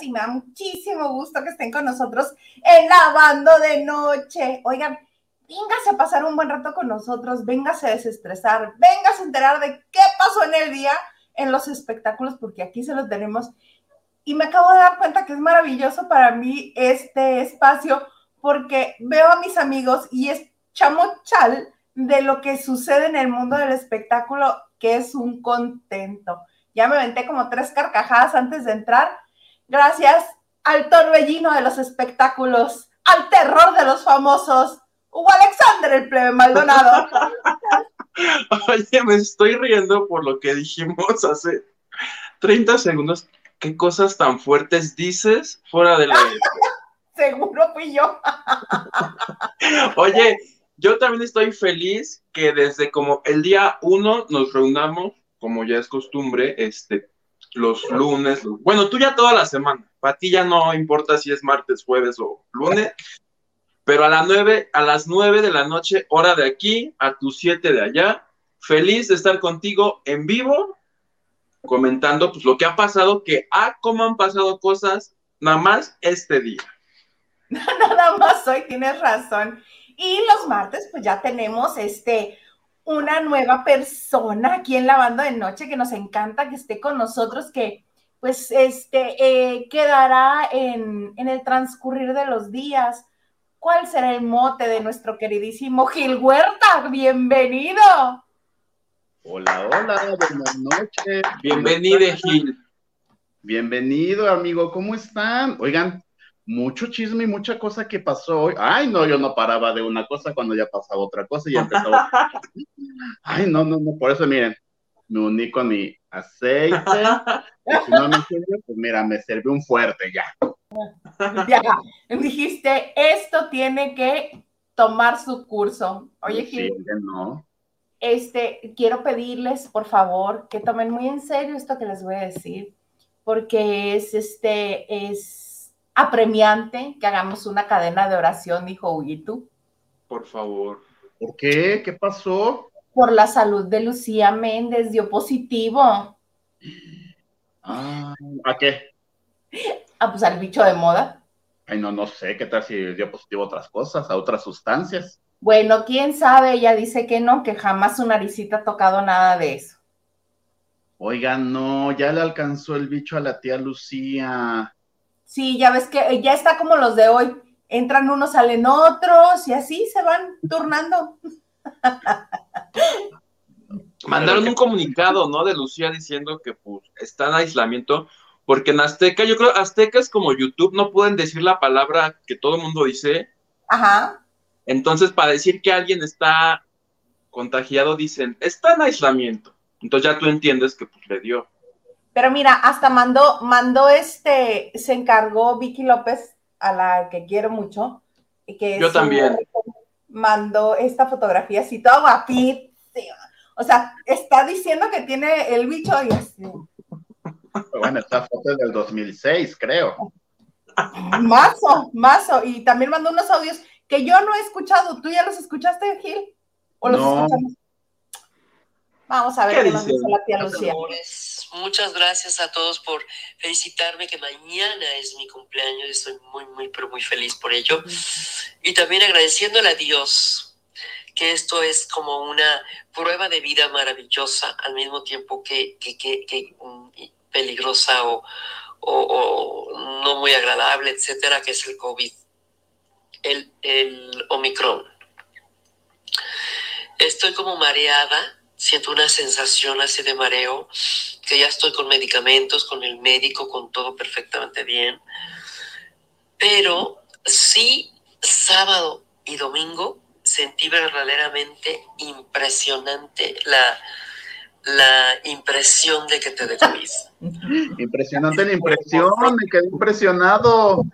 Y me da muchísimo gusto que estén con nosotros en Lavando de Noche. Oigan, véngase a pasar un buen rato con nosotros, véngase a desestresar, véngase a enterar de qué pasó en el día en los espectáculos, porque aquí se los tenemos. Y me acabo de dar cuenta que es maravilloso para mí este espacio, porque veo a mis amigos y es chamochal de lo que sucede en el mundo del espectáculo, que es un contento. Ya me aventé como tres carcajadas antes de entrar. Gracias al torbellino de los espectáculos, al terror de los famosos, Hugo Alexander, el plebe Maldonado. Oye, me estoy riendo por lo que dijimos hace 30 segundos. ¿Qué cosas tan fuertes dices fuera de la... Seguro fui yo. Oye, yo también estoy feliz que desde como el día uno nos reunamos como ya es costumbre, este, los lunes, bueno, tú ya toda la semana, para ti ya no importa si es martes, jueves o lunes, pero a las nueve, a las de la noche, hora de aquí, a tus siete de allá, feliz de estar contigo en vivo, comentando pues lo que ha pasado, que ah, cómo han pasado cosas, nada más este día. Nada más hoy, tienes razón. Y los martes, pues ya tenemos este una nueva persona aquí en la banda de noche que nos encanta que esté con nosotros, que pues este eh, quedará en, en, el transcurrir de los días. ¿Cuál será el mote de nuestro queridísimo Gil Huerta? Bienvenido. Hola, hola, buenas noches. Bienvenido, Gil. Bienvenido, amigo, ¿cómo están? Oigan, mucho chisme y mucha cosa que pasó hoy. Ay, no, yo no paraba de una cosa cuando ya pasaba otra cosa y ya empezaba. Ay, no, no, no, por eso miren, me uní con mi aceite. Y si no me sirve, pues mira, me sirve un fuerte ya. Ya, dijiste, esto tiene que tomar su curso. Oye, sí, no. Este, quiero pedirles, por favor, que tomen muy en serio esto que les voy a decir, porque es este, es apremiante que hagamos una cadena de oración, dijo Huguito. Por favor. ¿Por qué? ¿Qué pasó? Por la salud de Lucía Méndez, dio positivo. Ah, ¿A qué? Ah, pues al bicho de moda. Ay, no, no sé, ¿qué tal si dio positivo a otras cosas, a otras sustancias? Bueno, quién sabe, ella dice que no, que jamás su naricita ha tocado nada de eso. Oigan, no, ya le alcanzó el bicho a la tía Lucía. Sí, ya ves que eh, ya está como los de hoy. Entran unos, salen otros y así se van turnando. Mandaron un comunicado, ¿no? De Lucía diciendo que pues está en aislamiento, porque en Azteca, yo creo, Azteca es como YouTube, no pueden decir la palabra que todo el mundo dice. Ajá. Entonces, para decir que alguien está contagiado, dicen, está en aislamiento. Entonces ya tú entiendes que pues le dio. Pero mira, hasta mandó, mandó este, se encargó Vicky López, a la que quiero mucho. Que Yo también. Mandó esta fotografía así, toda guapísima. O sea, está diciendo que tiene el bicho y así. Bueno, esta foto es del 2006, creo. Mazo, mazo. Y también mandó unos audios que yo no he escuchado. ¿Tú ya los escuchaste, Gil? ¿O los no. escuchamos? Vamos a ver qué, nos dice la tía Lucía. Muchas gracias a todos por felicitarme que mañana es mi cumpleaños. Estoy muy, muy, pero muy feliz por ello. Y también agradeciéndole a Dios que esto es como una prueba de vida maravillosa al mismo tiempo que, que, que, que peligrosa o, o, o, no muy agradable, etcétera, que es el COVID, el, el Omicron. Estoy como mareada siento una sensación así de mareo, que ya estoy con medicamentos, con el médico, con todo perfectamente bien. Pero sí, sábado y domingo sentí verdaderamente impresionante la, la impresión de que te dé Impresionante la impresión, me quedé impresionado.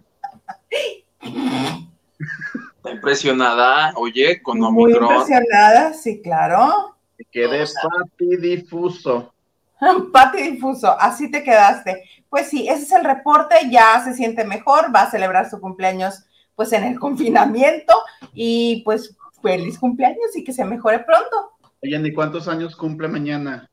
Impresionada, oye, con Omicron. Muy impresionada, sí, claro. Quedé patidifuso. patidifuso, así te quedaste. Pues sí, ese es el reporte, ya se siente mejor, va a celebrar su cumpleaños pues en el confinamiento y pues feliz cumpleaños y que se mejore pronto. Oye, ¿y cuántos años cumple mañana?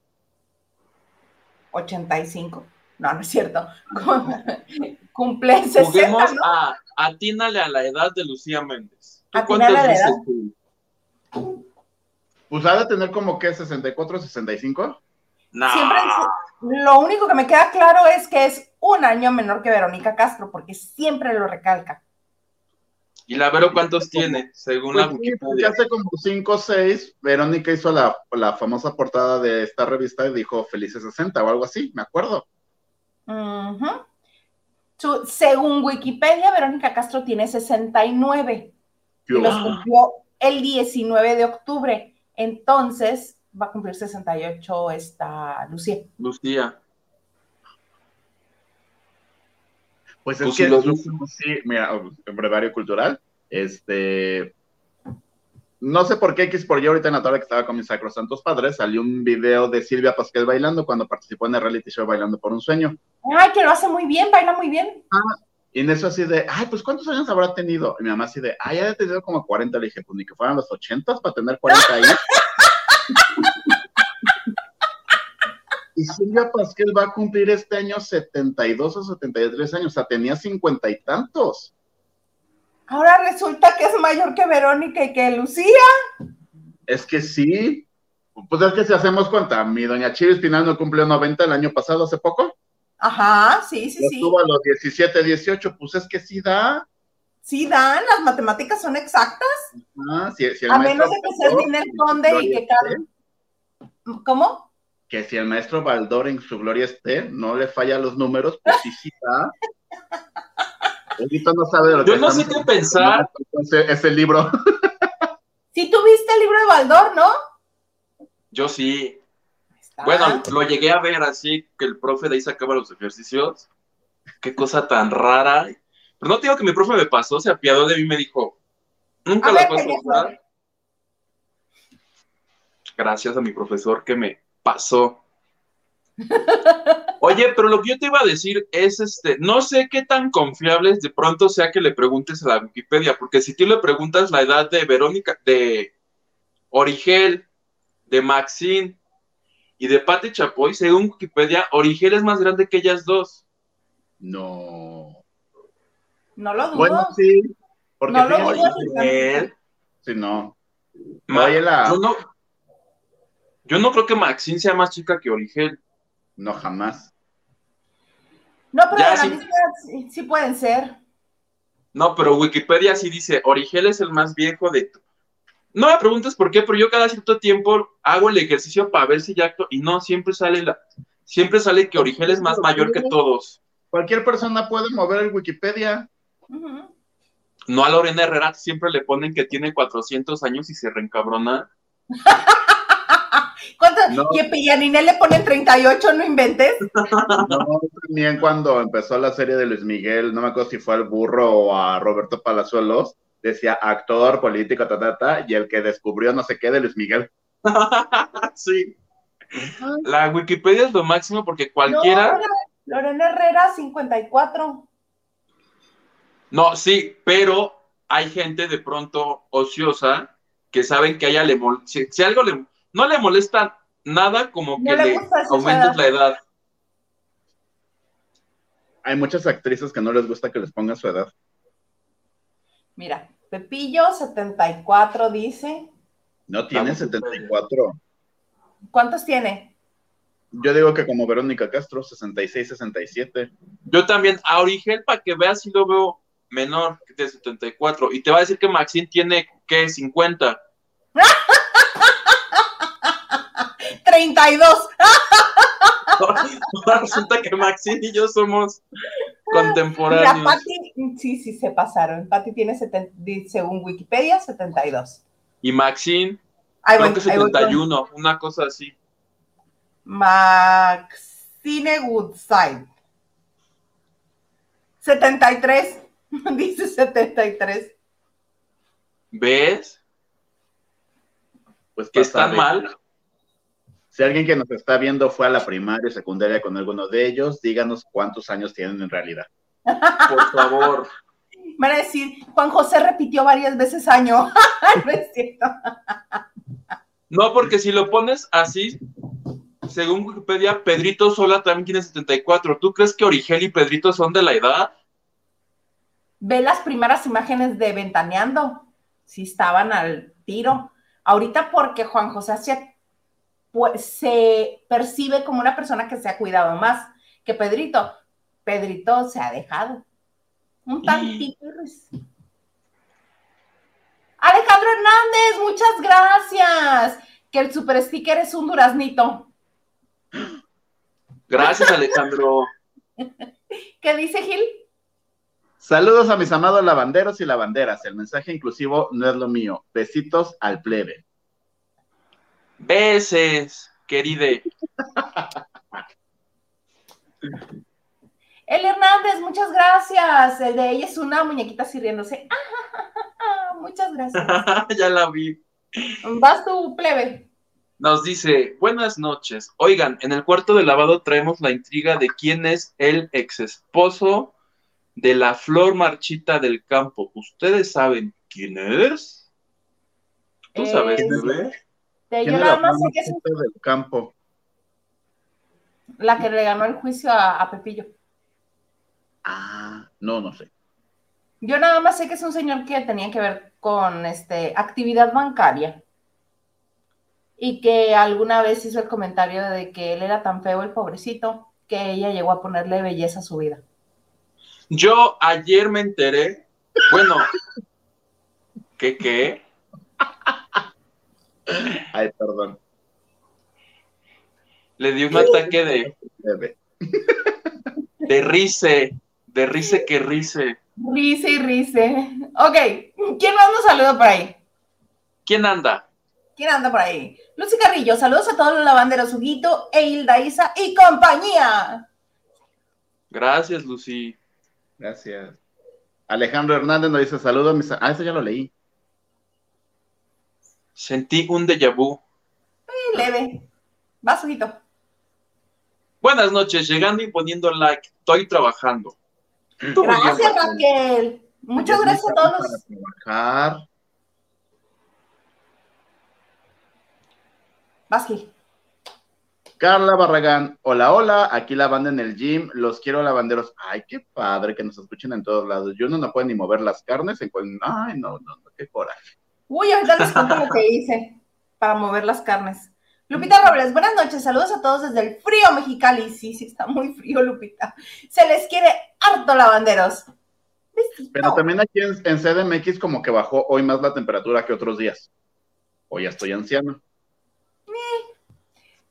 85. No, no es cierto. Cumple 60, Juguemos ¿no? a atínale a la edad de Lucía Méndez. ¿Tú Atínale cuántas a la dices edad. tú? Pues ha de tener como que 64, 65. Nah. Siempre dice- lo único que me queda claro es que es un año menor que Verónica Castro, porque siempre lo recalca. ¿Y la Vero cuántos tiene? Según la Pues sí, porque Wikipedia. hace como 5 o 6, Verónica hizo la, la famosa portada de esta revista y dijo Felices 60 o algo así, me acuerdo. Su- según Wikipedia, Verónica Castro tiene 69 y los cumplió el 19 de octubre. Entonces va a cumplir 68 esta Lucía. Lucía. Pues es Pues que los- sí, mira, el brevario cultural, este, no sé por qué X por Y ahorita en la tarde que estaba con mis sacrosantos padres, salió un video de Silvia Pasquel bailando cuando participó en el reality show Bailando por un Sueño. Ay, que lo hace muy bien, baila muy bien. Y en eso así de, ay, pues ¿cuántos años habrá tenido? Y mi mamá así de, ay, ya ha tenido como 40. Le dije, pues ni que fueran los 80 para tener 40 ahí. y Silvia Pasquel va a cumplir este año 72 o 73 años, o sea, tenía cincuenta y tantos. Ahora resulta que es mayor que Verónica y que Lucía. Es que sí. Pues es que si hacemos cuenta, mi doña Chivis Pinal no cumplió 90 el año pasado, hace poco. Ajá, sí, sí, sí. tuvo a los 17, 18, pues es que sí da. Sí, Dan, las matemáticas son exactas. Ah, si, si el A menos de que seas Ninel Conde y que cada... ¿Cómo? que si el maestro Baldor en su gloria esté, no le falla los números, pues sí, sí da. No sabe de lo Yo que no sé qué pensar. Ese, ese libro. Si tuviste el libro de Baldor, ¿no? Yo sí. Está. Bueno, lo llegué a ver así, que el profe de ahí sacaba los ejercicios. Qué cosa tan rara. Pero no te digo que mi profe me pasó, se apiadó de mí y me dijo, nunca A la vas a usar. Gracias a mi profesor que me pasó. Oye, pero lo que yo te iba a decir es, este, no sé qué tan confiables de pronto sea que le preguntes a la Wikipedia, porque si tú le preguntas la edad de Verónica, de Origel, de Maxine y de Patti Chapoy, según Wikipedia, Origel es más grande que ellas dos. No. No lo dudo. Bueno, sí. Porque No lo fíjate, dudo. Origel, sí, no. Ma- la- yo no, yo no creo que Maxine sea más chica que Origel. No, jamás. No, pero Ya, de la sí. misma edad sí, sí pueden ser. No, pero Wikipedia sí dice, Origel es el más viejo de... tu-". No me preguntes por qué, pero yo cada cierto tiempo hago el ejercicio para ver si ya acto y no, siempre sale la... Siempre sale que Origel es más mayor que todos. Cualquier persona puede mover el Wikipedia. No a Lorena Herrera, siempre le ponen que tiene 400 años y se reencabrona. ¿Cuánto? No. Y y a Ninel le ponen 38, no inventes. No, también cuando empezó la serie de Luis Miguel, no me acuerdo si fue al burro o a Roberto Palazuelos, decía actor, político, ta, ta, ta, y el que descubrió no sé qué de Luis Miguel. sí. La Wikipedia es lo máximo porque cualquiera... No, Lorena Herrera, 54. No, sí, pero hay gente de pronto ociosa que saben que a ella le mol- si, si algo le no le molesta nada como No que le le edad. la edad. Hay muchas actrices que no les gusta que les pongan su edad. Mira, Pepillo, 74, dice. No tiene Vamos, 74. ¿Cuántos tiene? Yo digo que como Verónica Castro, 66, 67. Yo también a Origel para que veas si lo veo menor que de 74 y te va a decir que Maxine tiene que 50. 32. Ahora resulta que Maxine y yo somos Mira, contemporáneos. Patti, sí, sí, se pasaron. Patti tiene, 70 di- según Wikipedia, 72. Y Maxine, Ahí creo voy, que ahí voy con 71, una cosa así. Maxine Woodside. 73. Dice 73. ¿Ves? Pues Que saber. mal. Si alguien que nos está viendo fue a la primaria o secundaria con alguno de ellos, díganos cuántos años tienen en realidad. Por favor. Van a decir, Juan José repitió varias veces año. no es cierto. No, porque si lo pones así, según Wikipedia, Pedrito Sola también tiene 74. ¿Tú crees que Origel y Pedrito son de la edad? Ve las primeras imágenes de Ventaneando, si estaban al tiro. Ahorita porque Juan José hacía, pues, se percibe como una persona que se ha cuidado más que Pedrito. Pedrito se ha dejado. Un tantito. Alejandro Hernández, muchas gracias. Que el super sticker es un duraznito. Gracias, Alejandro. ¿Qué dice Gil? Saludos a mis amados lavanderos y lavanderas. El mensaje inclusivo no es lo mío. Besitos al plebe. Beses, queride. El Hernández, muchas gracias. El de ella es una muñequita así riéndose. muchas gracias. ya la vi. Vas tú, plebe. Nos dice, buenas noches. Oigan, en el cuarto de lavado traemos la intriga de quién es el ex esposo de la flor marchita del campo. ¿Ustedes saben quién es? ¿Tú sabes, Es- bebé? De ¿Quién yo nada más sé que es marchita del campo? la que le ganó el juicio a, a Pepillo. Ah, no, no sé. Yo nada más sé que es un señor que tenía que ver con este actividad bancaria y que alguna vez hizo el comentario de que él era tan feo el pobrecito que ella llegó a ponerle belleza a su vida. Yo ayer me enteré, bueno, ¿qué qué? Ay, perdón. Le di un ataque de, Bebé. de rice, de rice que rice. Rice y rice. Ok, ¿quién más nos saluda por ahí? ¿Quién anda? ¿Quién anda por ahí? Lucy Carrillo, saludos a todos los lavanderos, Huguito, e Hilda Isa y compañía. Gracias, Lucy. Gracias. Alejandro Hernández nos dice saludos. Mis... Ah, eso ya lo leí. Sentí un déjà vu. Muy leve. Vas, Huguito. Buenas noches, llegando y poniendo like. Estoy trabajando. Gracias, Raquel. Muchas gracias a todos para trabajar. Vas, Gil. Carla Barragán, hola, hola, aquí la banda en el gym, los quiero lavanderos. Ay, qué padre que nos escuchen en todos lados. Yo no, no puedo ni mover las carnes. En... cual- Ay, no, no, no, qué coraje. Uy, ahorita les cuento lo que hice para mover las carnes. Lupita Robles, buenas noches, saludos a todos desde el frío Mexicali. Sí, sí, está muy frío, Lupita. Se les quiere harto lavanderos. Besito. Pero también aquí en, en CDMX como que bajó hoy más la temperatura que otros días. Hoy ya estoy anciano.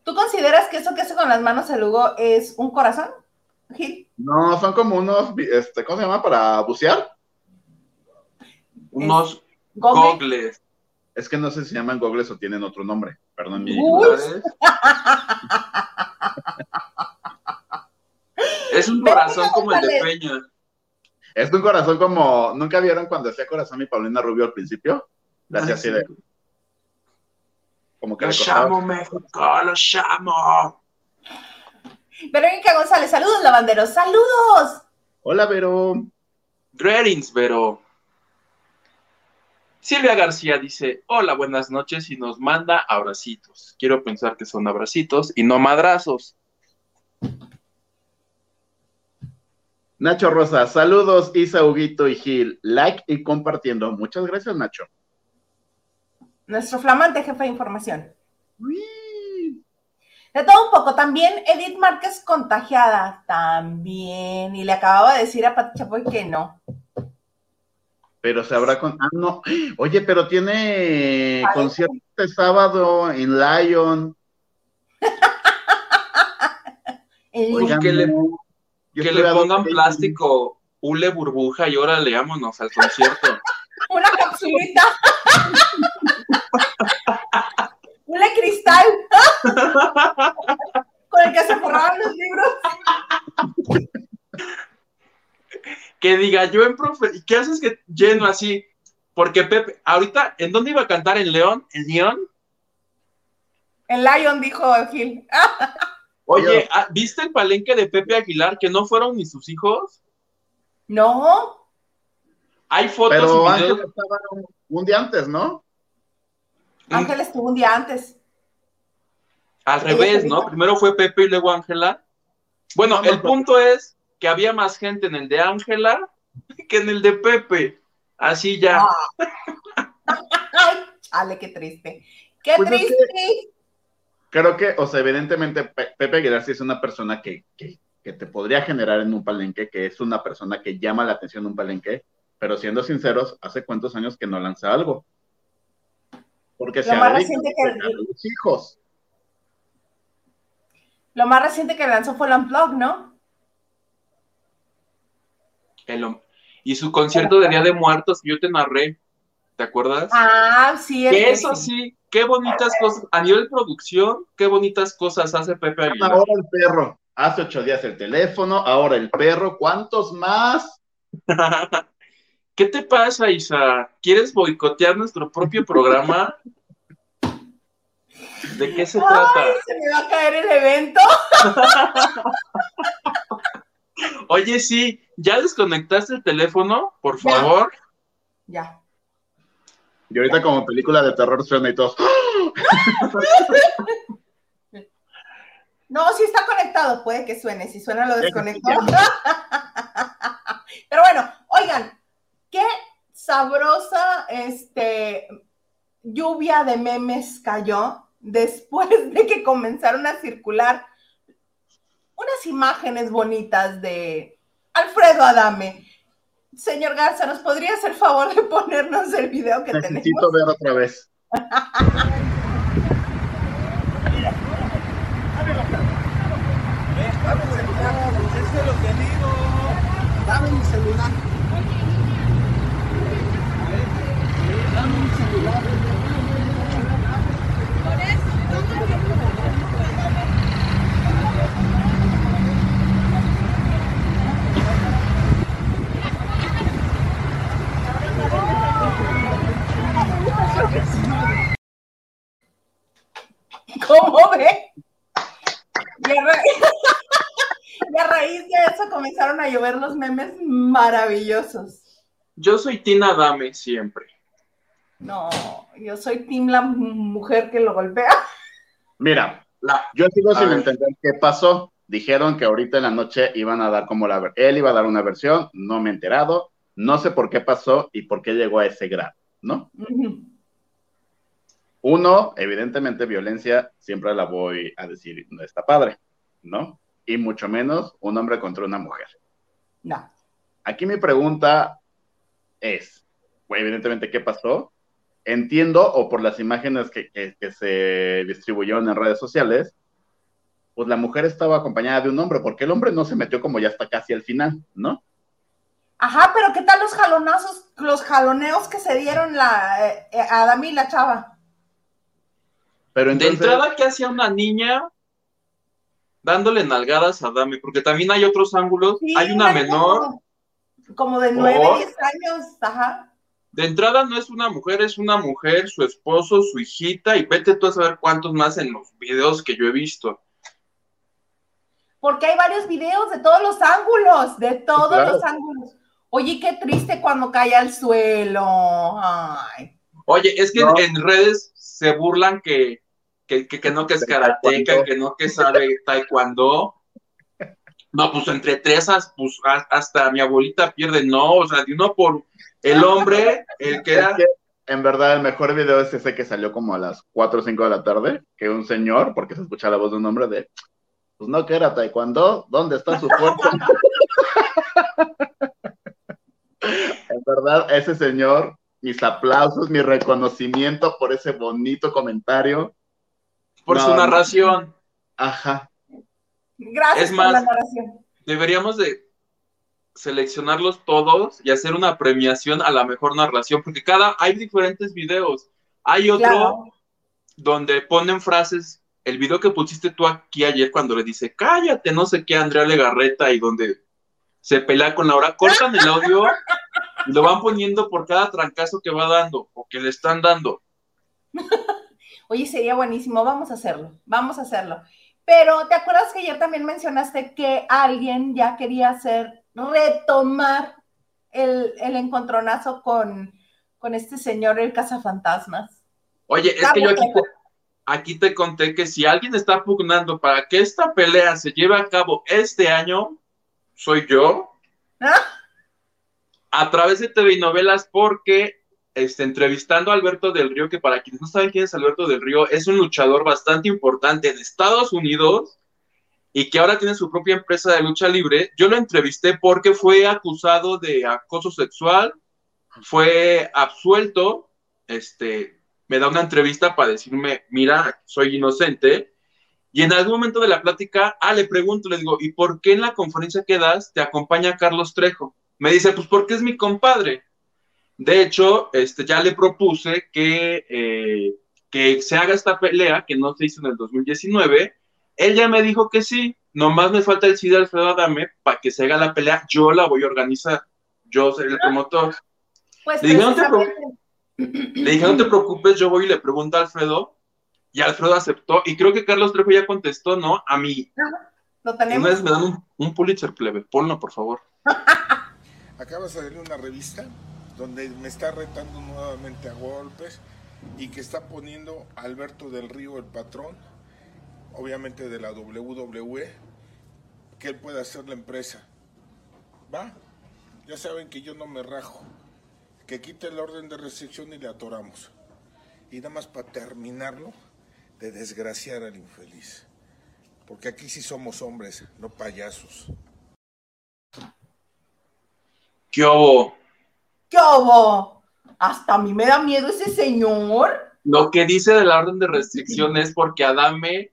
¿Tú consideras que eso que hace con las manos el Hugo es un corazón, Gil? No, son como unos, este, ¿cómo se llama? Para bucear. Unos Google. gogles. Es que no sé si se llaman gogles o tienen otro nombre. Perdón, mi. Es un corazón como el de Peña. Es un corazón como, ¿nunca vieron cuando hacía corazón mi Paulina Rubio al principio? La hacía así de, como que Lo le costaba. llamo México, lo llamo. Verónica González, saludos lavanderos, saludos. Hola, Vero. Greetings, Vero. Silvia García dice, hola, buenas noches y nos manda abracitos. Quiero pensar que son abracitos y no madrazos. Nacho Rosa, saludos, Isa, Huguito y Gil. Like y compartiendo. Muchas gracias, Nacho. Nuestro flamante jefe de información. Uy. De todo un poco, también Edith Márquez contagiada, también, y le acababa de decir a Pati Chapoy que no. Pero se habrá con. Ah, no. Oye, pero tiene concierto este sábado en Lion. Oigan, que le- que pongan plástico, hule burbuja y órale, vámonos al concierto. Una capsulita. Una cristal. Con el que se forraban los libros. Que diga yo en profe, ¿y qué haces que lleno así? Porque Pepe, ahorita, ¿en dónde iba a cantar? ¿En León? ¿En León? El Lion, dijo Gil. Oye, ah, ¿viste el palenque de Pepe Aguilar que no fueron ni sus hijos? no, Hay fotos Pero y Ángel estaba un, un día antes, ¿no? Ángel estuvo un día antes. Al revés, ¿no? Primero fue Pepe y luego Ángela. Bueno, el punto es que había más gente en el de Ángela que en el de Pepe. Así ya. Ay, chale, qué triste. Qué Pues es triste. Creo que, o sea, evidentemente Pe- Pepe Aguilar sí es una persona que, que, que te podría generar en un palenque, que es una persona que llama la atención en un palenque, pero siendo sinceros, ¿hace cuántos años que no lanza algo? Porque se Lo más reciente que- a los hijos. Lo más reciente que lanzó fue el Unplug, ¿no? El hom- y su concierto de Día de Muertos, yo te narré. ¿Te acuerdas? Ah, sí. el que eso sí, qué bonitas cosas. A nivel producción, qué bonitas cosas hace Pepe Aguilar. Ahora el perro. Hace ocho días el teléfono, ahora el perro. ¿Cuántos más? ¿Qué te pasa, Isa? ¿Quieres boicotear nuestro propio programa? ¿De qué se trata? Ay, se me va a caer el evento. Oye, sí, ¿ya desconectaste el teléfono? Por favor. Ya. Y ahorita como película de terror suena y todos. No, sí está conectado, puede que suene. Si suena lo desconecto. Pero bueno, oigan, qué sabrosa este, lluvia de memes cayó después de que comenzaron a circular unas imágenes bonitas de Alfredo Adame. Señor Garza, ¿nos podría hacer favor de ponernos el video que tenemos? Necesito ver otra vez. Dame mi celular. ¿Cómo ve? Y a, ra- y a raíz de eso comenzaron a llover los memes maravillosos. Yo soy Tina Dame siempre. No, yo soy Tim la mujer que lo golpea. Mira, La, yo sigo A sin ver. entender qué pasó. Dijeron que ahorita en la noche iban a dar como la ver- él iba a dar una versión, no me he enterado, no sé por qué pasó y por qué llegó a ese grado, ¿no? Uno, evidentemente violencia, siempre la voy a decir, no está padre, ¿no? Y mucho menos un hombre contra una mujer. No. Aquí mi pregunta es, evidentemente, ¿qué pasó? Entiendo, o por las imágenes que, que- que se distribuyeron en redes sociales, pues la mujer estaba acompañada de un hombre, porque el hombre no se metió como ya hasta casi al final, ¿no? Ajá, pero ¿qué tal los jalonazos, los jaloneos que se dieron la, eh, eh, a Dami y la chava? Pero de entrada, ¿qué hacía una niña dándole nalgadas a Dame? Porque también hay otros ángulos. Sí, hay una menor. Como, como de 9, Oh. 10 años, ajá. De entrada no es una mujer, es una mujer, su esposo, su hijita, y vete tú a saber cuántos más en los videos que yo he visto. Porque hay varios videos de todos los ángulos, de todos claro. los ángulos. Oye, qué triste cuando cae al suelo. Ay. Oye, es que No. en redes se burlan que, que, que, que no que es karateca, que no que sabe taekwondo. No, pues entre tres, as- pues a- hasta mi abuelita pierde, no, o sea, de uno por el hombre, el que es era, que, en verdad el mejor video es ese que salió como a las 4 o 5 de la tarde, que un señor, porque se escucha la voz de un hombre de, pues no que era taekwondo, ¿dónde está su fuerza? en verdad, ese señor, mis aplausos, mi reconocimiento por ese bonito comentario. por No, su narración. Ajá. Gracias Es por más- la narración. Deberíamos de seleccionarlos todos y hacer una premiación a la mejor narración, porque cada, hay diferentes videos. Hay otro Claro. donde ponen frases, el video que pusiste tú aquí ayer cuando le dice, cállate, no sé qué, Andrea Legarreta, y donde se pelea con Laura, cortan el audio y lo van poniendo por cada trancazo que va dando o que le están dando. Oye, sería buenísimo, vamos a hacerlo, vamos a hacerlo. Pero, ¿te acuerdas que ayer también mencionaste que alguien ya quería hacer, retomar el, el encontronazo con, con este señor, el cazafantasmas? Oye, es que yo aquí, Carlos, aquí te conté que si alguien está pugnando para que esta pelea se lleve a cabo este año, soy yo. ¿Ah? A través de TV novelas, porque este, entrevistando a Alberto del Río, que para quienes no saben quién es Alberto del Río, es un luchador bastante importante en Estados Unidos y que ahora tiene su propia empresa de lucha libre. Yo lo entrevisté porque fue acusado de acoso sexual, fue absuelto, este, me da una entrevista para decirme, mira, soy inocente. Y en algún momento de la plática, ah, le pregunto, le digo, ¿y por qué en la conferencia que das te acompaña Carlos Trejo? Me dice, pues porque es mi compadre. De hecho, este, ya le propuse que, eh, que se haga esta pelea, que no se hizo en el 2019. Él ya me dijo que sí, nomás me falta el sí de Alfredo Adame para que se haga la pelea, yo la voy a organizar, yo seré el promotor. Pues Le dije, no te Le dije, no te preocupes, yo voy y le pregunto a Alfredo, y Alfredo aceptó, y creo que Carlos Trejo ya contestó, ¿no? A mí, lo una tenemos. vez me dan un, un Pulitzer plebe, ponlo, por favor. Acaba de salir una revista donde me está retando nuevamente a golpes y que está poniendo Alberto del Río, el patrón, obviamente de la WWE, que él puede hacer la empresa. ¿Va? Ya saben que yo no me rajo. Que quite el orden de restricción y le atoramos. Y nada más para terminarlo, de desgraciar al infeliz. Porque aquí sí somos hombres, no payasos. ¿Qué hubo? ¿Qué hubo? Hasta a mí me da miedo ese señor. Lo que dice de la orden de restricción es porque Adame,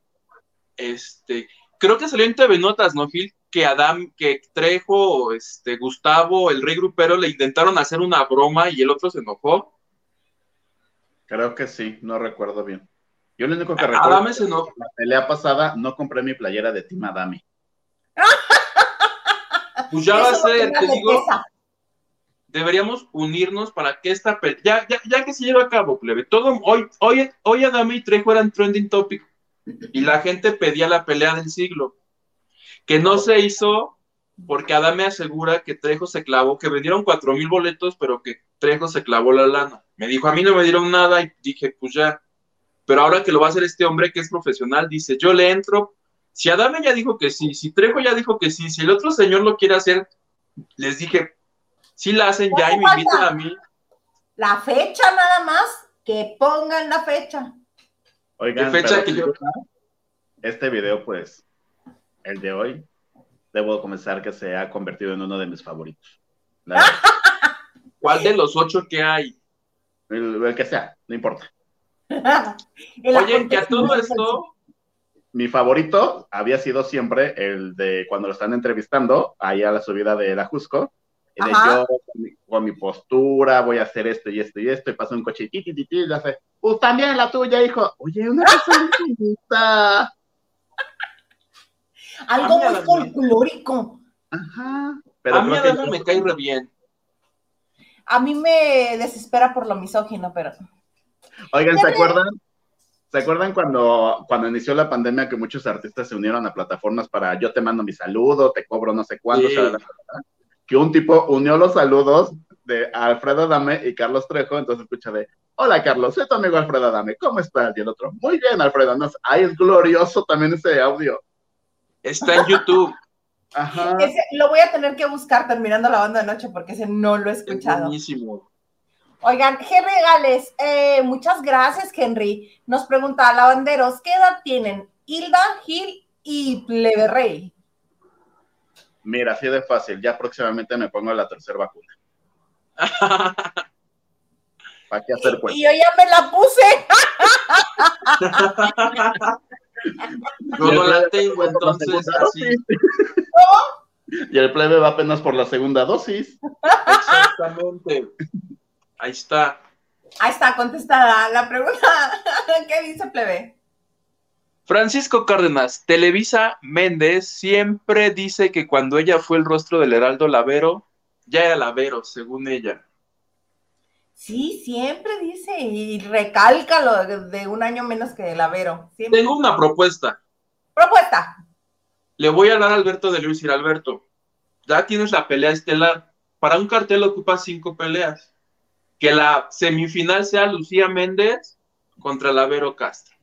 este, creo que salió en TV Notas, ¿no, Gil? Que Adam, que Trejo, este, Gustavo, el rey grupero, le intentaron hacer una broma y el otro se enojó. Creo que sí, no recuerdo bien. Yo lo único que recuerdo Adame es se enojó. que en la pelea pasada no compré mi playera de Team Adame. Pues ya va a ser, te digo, pesa. Deberíamos unirnos para que esta ya, ya, ya que se lleve a cabo, plebe, todo, hoy, hoy, hoy Adame y Trejo eran trending topic y la gente pedía la pelea del siglo, que no se hizo porque Adame asegura que Trejo se clavó, que vendieron cuatro mil boletos, pero que Trejo se clavó la lana. Me dijo, a mí no me dieron nada y dije, pues ya. Pero ahora que lo va a hacer este hombre que es profesional, dice, yo le entro. Si Adame ya dijo que sí, si Trejo ya dijo que sí, si el otro señor lo quiere hacer, les dije, si la hacen ya y me ¿Cuánto invitan a mí. La fecha nada más, que pongan la fecha. Oigan, ¿Qué fecha pero que yo- este video, pues, el de hoy, debo comenzar que se ha convertido en uno de mis favoritos. La. ¿Cuál de los ocho que hay? el, el que sea, no importa. Oye, que a todo esto, Mi favorito había sido siempre el de cuando lo están entrevistando, ahí a la subida de la Jusco. De yo con mi, con mi postura voy a hacer esto y esto y esto, y pasa un coche y ti, ti, ti, ti, y le hace, pues también la tuya, hijo. Oye, una cosa bonita. Algo muy folclórico. Ajá. Pero a mí Adame me cae re bien. A mí me desespera por lo misógino, pero. Oigan, ¿se acuerdan? ¿Se acuerdan cuando, cuando inició la pandemia que muchos artistas se unieron a plataformas para yo te mando mi saludo, te cobro no sé cuánto? Sí. shalala? Que un tipo unió los saludos de Alfredo Dame y Carlos Trejo, entonces escucha de, hola Carlos, soy tu amigo Alfredo Dame, ¿cómo estás? Y el otro, muy bien Alfredo, no ay, es glorioso también ese audio. Está en YouTube. Ajá. Ese lo voy a tener que buscar terminando la banda de noche porque ese no lo he Es escuchado. buenísimo. Oigan, Henry Gales, eh, muchas gracias, Henry. Nos pregunta, lavanderos, ¿qué edad tienen? Hilda, Gil y Plebe Rey. Mira, así de fácil, ya próximamente me pongo la tercera vacuna. ¿Para qué hacer? Y yo ya me la puse. No la tengo, entonces así. Y el plebe va apenas por la segunda dosis. Exactamente. Ahí está. Ahí está contestada la pregunta. ¿Qué dice Plebe? Francisco Cárdenas, Televisa Méndez siempre dice que cuando ella fue el rostro del Heraldo Lavero, ya era Lavero, según ella. Sí, siempre dice y recalca lo de, un año menos que el Avero. Siempre. Tengo una propuesta. Propuesta. Le voy a dar a Alberto de Luis y Alberto. Ya tienes la pelea estelar. Para un cartel ocupa cinco peleas. Que la semifinal sea Lucía Méndez contra Lavero Castro.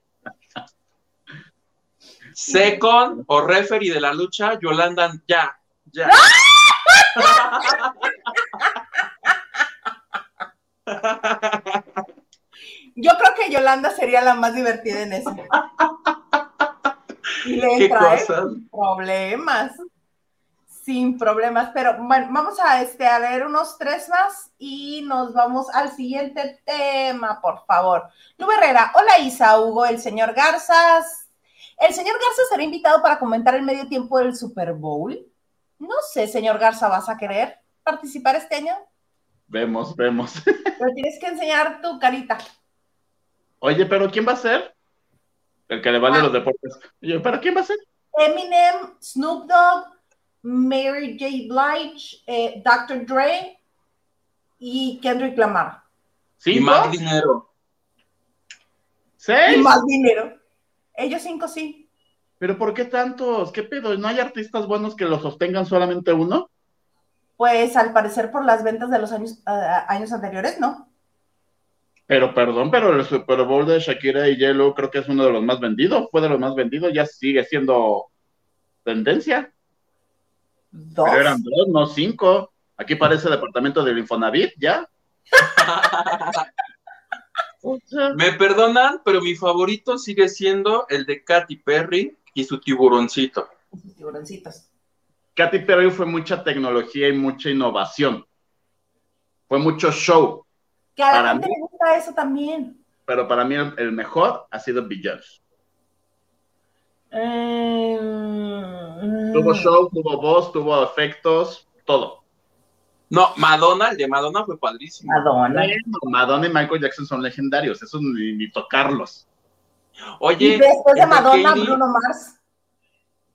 Second o referee de la lucha, Yolanda, ya, ya. Yo creo que Yolanda sería la más divertida en eso. Y le ¿Qué ¿eh? cosas? Sin problemas. Sin problemas. Pero bueno, vamos a, este, a leer unos tres más y nos vamos al siguiente tema, por favor. Lu Herrera, hola Isa, Hugo, el señor Garzas. ¿El señor Garza será invitado para comentar el medio tiempo del Super Bowl? No sé, señor Garza, ¿vas a querer participar este año? Vemos, vemos. Pero tienes que enseñar tu carita. Oye, pero ¿quién va a ser? El que le vale Ah. los deportes. Y yo, ¿pero quién va a ser? Eminem, Snoop Dogg, Mary J. Blige, eh, Dr. Dre y Kendrick Lamar. Y ¿Cinco? más dinero. Y ¿Seis? más dinero. Ellos cinco sí. ¿Pero por qué tantos? ¿Qué pedo? ¿No hay artistas buenos que lo sostengan solamente uno? Pues al parecer por las ventas de los años, años anteriores, ¿no? Pero perdón, pero el Super Bowl de Shakira y Yellow creo que es uno de los más vendidos. Fue de los más vendidos, ya sigue siendo tendencia. Dos. Pero eran dos, no cinco. Aquí parece departamento del Infonavit, ¿ya? Me perdonan, pero mi favorito sigue siendo el de Katy Perry y su tiburoncito. Sus tiburoncitos. Katy Perry fue mucha tecnología y mucha innovación. Fue mucho show, Que a la gente mí- le gusta eso también. pero para mí el, el mejor ha sido Beyoncé. Mm, Tuvo show, tuvo voz, tuvo efectos, todo. No, Madonna, el de Madonna fue padrísimo. Madonna. Bueno, Madonna y Michael Jackson son legendarios, eso ni, ni tocarlos. Oye, Y después de Madonna, Katy- Bruno Mars.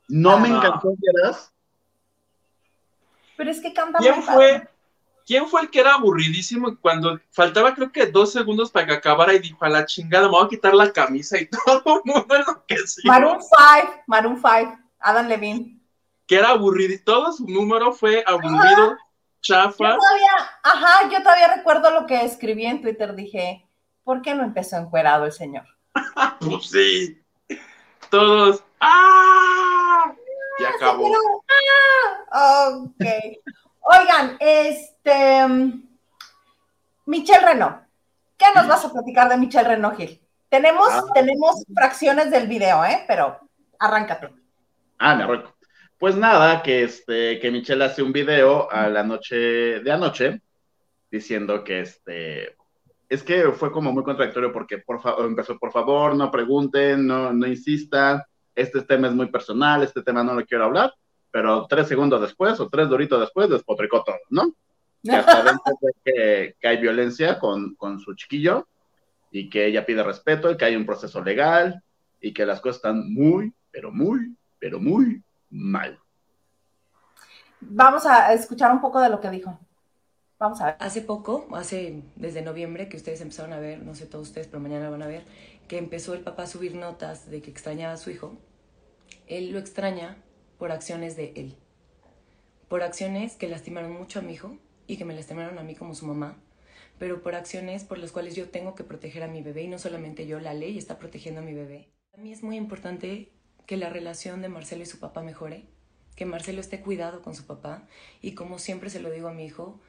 No me Ah. encantó, ¿vieras? Pero es que canta ¿Quién muy fue? padre. ¿Quién fue el que era aburridísimo cuando faltaba creo que dos segundos para que acabara y dijo a la chingada, me voy a quitar la camisa y todo el mundo enloqueció? Maroon 5, Maroon 5, Adam Levine. Que era aburrido, todo su número fue aburrido, chafa. todavía, ajá, yo todavía recuerdo lo que escribí en Twitter. Dije, ¿por qué no empezó encuerado el señor? Pues sí. Todos. ¡Ah! Y acabó. Señor, ah, ok. Oigan, este. mm, Michelle Renault. ¿Qué nos vas a platicar de Michelle Renault, Gil? Tenemos, Ah. tenemos fracciones del video, ¿eh? Pero arráncate. Ah, me arranco. Pues nada, que este, que Michelle hace un video a la noche de anoche diciendo que este, es que fue como muy contradictorio porque por favor, empezó, por favor, no pregunten, no, no insistan, este tema es muy personal, este tema no lo quiero hablar, pero tres segundos después o tres doritos después despotricó todo, ¿no? Que hasta que, que hay violencia con, con su chiquillo y que ella pide respeto y que hay un proceso legal y que las cosas están muy, pero muy, pero muy mal. Vamos a escuchar un poco de lo que dijo. Vamos a ver. Hace poco, hace desde noviembre, que ustedes empezaron a ver, no sé todos ustedes, pero mañana van a ver, que empezó el papá a subir notas de que extrañaba a su hijo. Él lo extraña por acciones de él. Por acciones que lastimaron mucho a mi hijo y que me lastimaron a mí como su mamá, pero por acciones por las cuales yo tengo que proteger a mi bebé y no solamente yo, la ley está protegiendo a mi bebé. A mí es muy importante que la relación de Marcelo y su papá mejore, que Marcelo esté cuidado con su papá y como siempre se lo digo a mi hijo,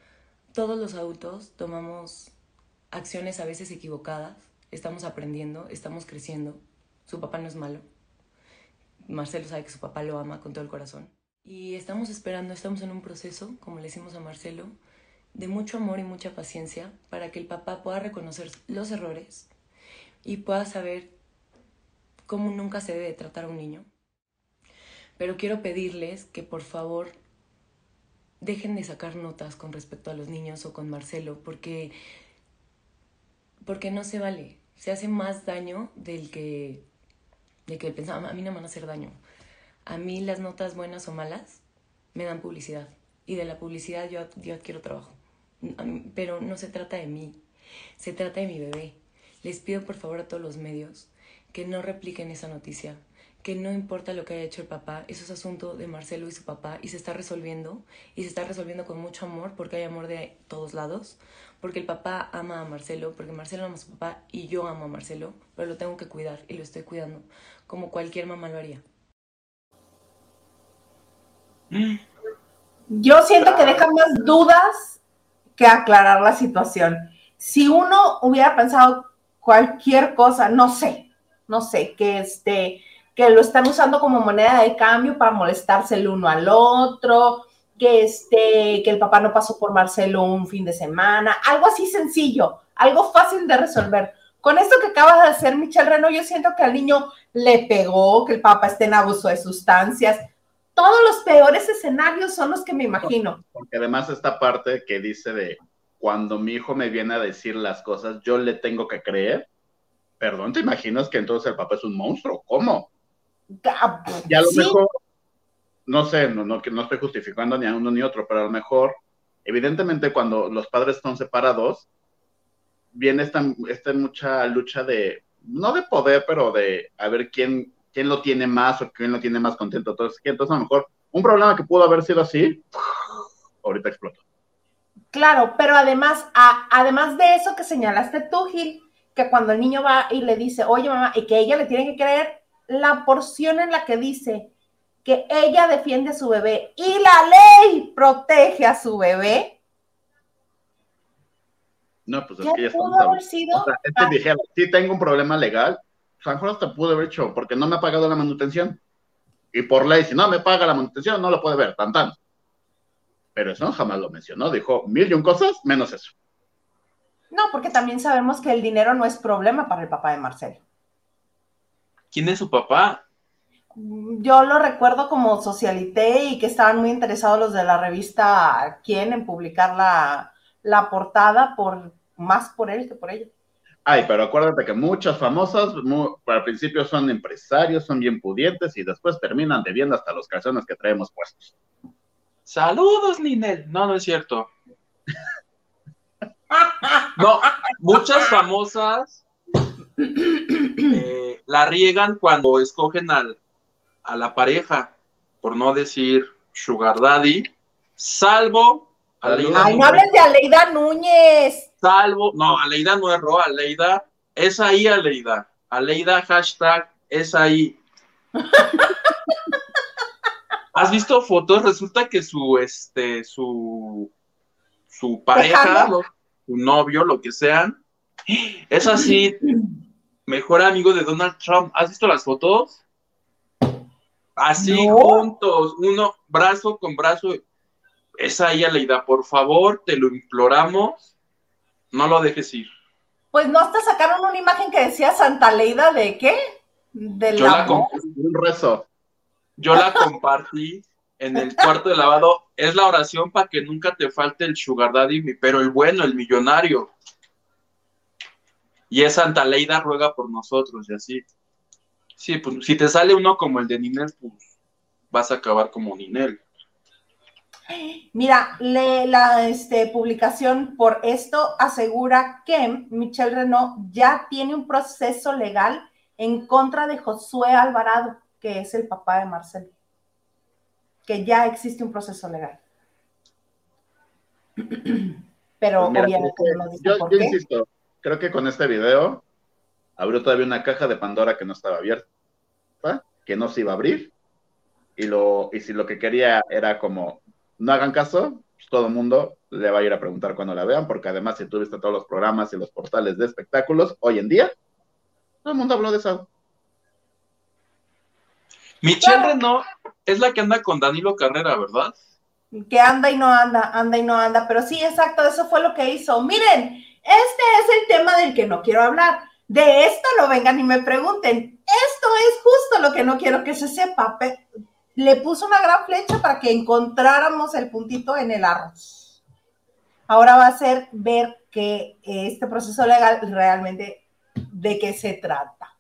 todos los adultos tomamos acciones a veces equivocadas, estamos aprendiendo, estamos creciendo. Su papá no es malo. Marcelo sabe que su papá lo ama con todo el corazón. Y estamos esperando, estamos en un proceso, como le decimos a Marcelo, de mucho amor y mucha paciencia para que el papá pueda reconocer los errores y pueda saber cómo nunca se debe tratar a un niño. Pero quiero pedirles que por favor dejen de sacar notas con respecto a los niños o con Marcelo, porque, porque no se vale. Se hace más daño del que, del que pensaba. A mí no me van a hacer daño. A mí las notas buenas o malas me dan publicidad. Y de la publicidad yo, yo adquiero trabajo. Pero no se trata de mí, se trata de mi bebé. Les pido por favor a todos los medios que no repliquen esa noticia, que no importa lo que haya hecho el papá, eso es asunto de Marcelo y su papá y se está resolviendo y se está resolviendo con mucho amor porque hay amor de todos lados, porque el papá ama a Marcelo, porque Marcelo ama a su papá y yo amo a Marcelo, pero lo tengo que cuidar y lo estoy cuidando como cualquier mamá lo haría. Yo siento que deja más dudas que aclarar la situación. Si uno hubiera pensado cualquier cosa, no sé, no sé, que este, que lo están usando como moneda de cambio para molestarse el uno al otro, que este, que el papá no pasó por Marcelo un fin de semana, algo así sencillo, algo fácil de resolver. Con esto que acabas de hacer, Michelle Reno, yo siento que al niño le pegó, que el papá esté en abuso de sustancias. Todos los peores escenarios son los que me imagino. Porque además esta parte que dice de cuando mi hijo me viene a decir las cosas, yo le tengo que creer. Perdón, ¿te imaginas que entonces el papá es un monstruo? ¿Cómo? Y a lo sí, mejor, no sé, no, no, que no estoy justificando ni a uno ni otro, pero a lo mejor, evidentemente cuando los padres están separados, viene esta, esta mucha lucha de, no de poder, pero de a ver quién, quién lo tiene más o quién lo tiene más contento. Entonces, entonces a lo mejor un problema que pudo haber sido así, ahorita explotó. Claro, pero además, a- además de eso que señalaste tú, Gil, que cuando el niño va y le dice, oye mamá, y que ella le tiene que creer, la porción en la que dice que ella defiende a su bebé y la ley protege a su bebé, No, pues es que ya pudo haber sido. O sea, sí tengo un problema legal, San Juan hasta pudo haber hecho, porque no me ha pagado la manutención. Y por ley, si no me paga la manutención, no lo puede ver, tan tan. Pero eso jamás lo mencionó, dijo mil y un cosas, menos eso. No, porque también sabemos que el dinero no es problema para el papá de Marcelo. ¿Quién es su papá? Yo lo recuerdo como socialité y que estaban muy interesados los de la revista Quién en publicar la, la portada por más por él que por ella. Ay, pero acuérdate que muchas famosas, mu- al principio son empresarios, son bien pudientes y después terminan debiendo hasta los calzones que traemos puestos. Saludos, Ninel. No, no es cierto. No, muchas famosas eh, la riegan cuando escogen al, a la pareja, por no decir Sugar Daddy, salvo Aleida, Ay, no hables de Aleida Núñez. salvo, no, Aleida no erró, Aleida, es ahí Aleida, Aleida hashtag es ahí. ¿Has visto fotos? Resulta que su, este, su, su pareja. Su novio, lo que sean, es así, mejor amigo de Donald Trump. ¿Has visto las fotos? Así No. juntos, uno brazo con brazo. Es ahí, Aleida, por favor, te lo imploramos, no lo dejes ir. Pues no hasta sacaron una imagen que decía Santa Leida de qué? De Yo la la com- Un rezo. Yo la compartí en el cuarto de lavado. Es la oración para que nunca te falte el sugar daddy, pero el bueno, el millonario. Y es Santa Leida ruega por nosotros y así. Sí, pues si te sale uno como el de Ninel, pues vas a acabar como Ninel. Mira, le- la este, publicación por esto asegura que Michelle Renault ya tiene un proceso legal en contra de Josué Alvarado, que es el papá de Marcelo. Que ya existe un proceso legal. Pero Pues mira, obviamente no dice yo, por yo qué. insisto, creo que con este video abrió todavía una caja de Pandora que no estaba abierta, ¿va? que no se iba a abrir. Y, lo, y si lo que quería era como, no hagan caso, pues todo el mundo le va a ir a preguntar cuando la vean, porque además si tú viste todos los programas y los portales de espectáculos, hoy en día, todo el mundo habló de eso. Michelle Claro. Renault es la que anda con Danilo Carrera, ¿verdad? que anda y no anda, anda y no anda, pero sí, exacto, eso fue lo que hizo. Miren, este es el tema del que no quiero hablar. De esto no vengan y me pregunten. Esto es justo lo que no quiero que se sepa. Le puso una gran flecha para que encontráramos el puntito en el arroz. Ahora va a ser ver que este proceso legal realmente de qué se trata.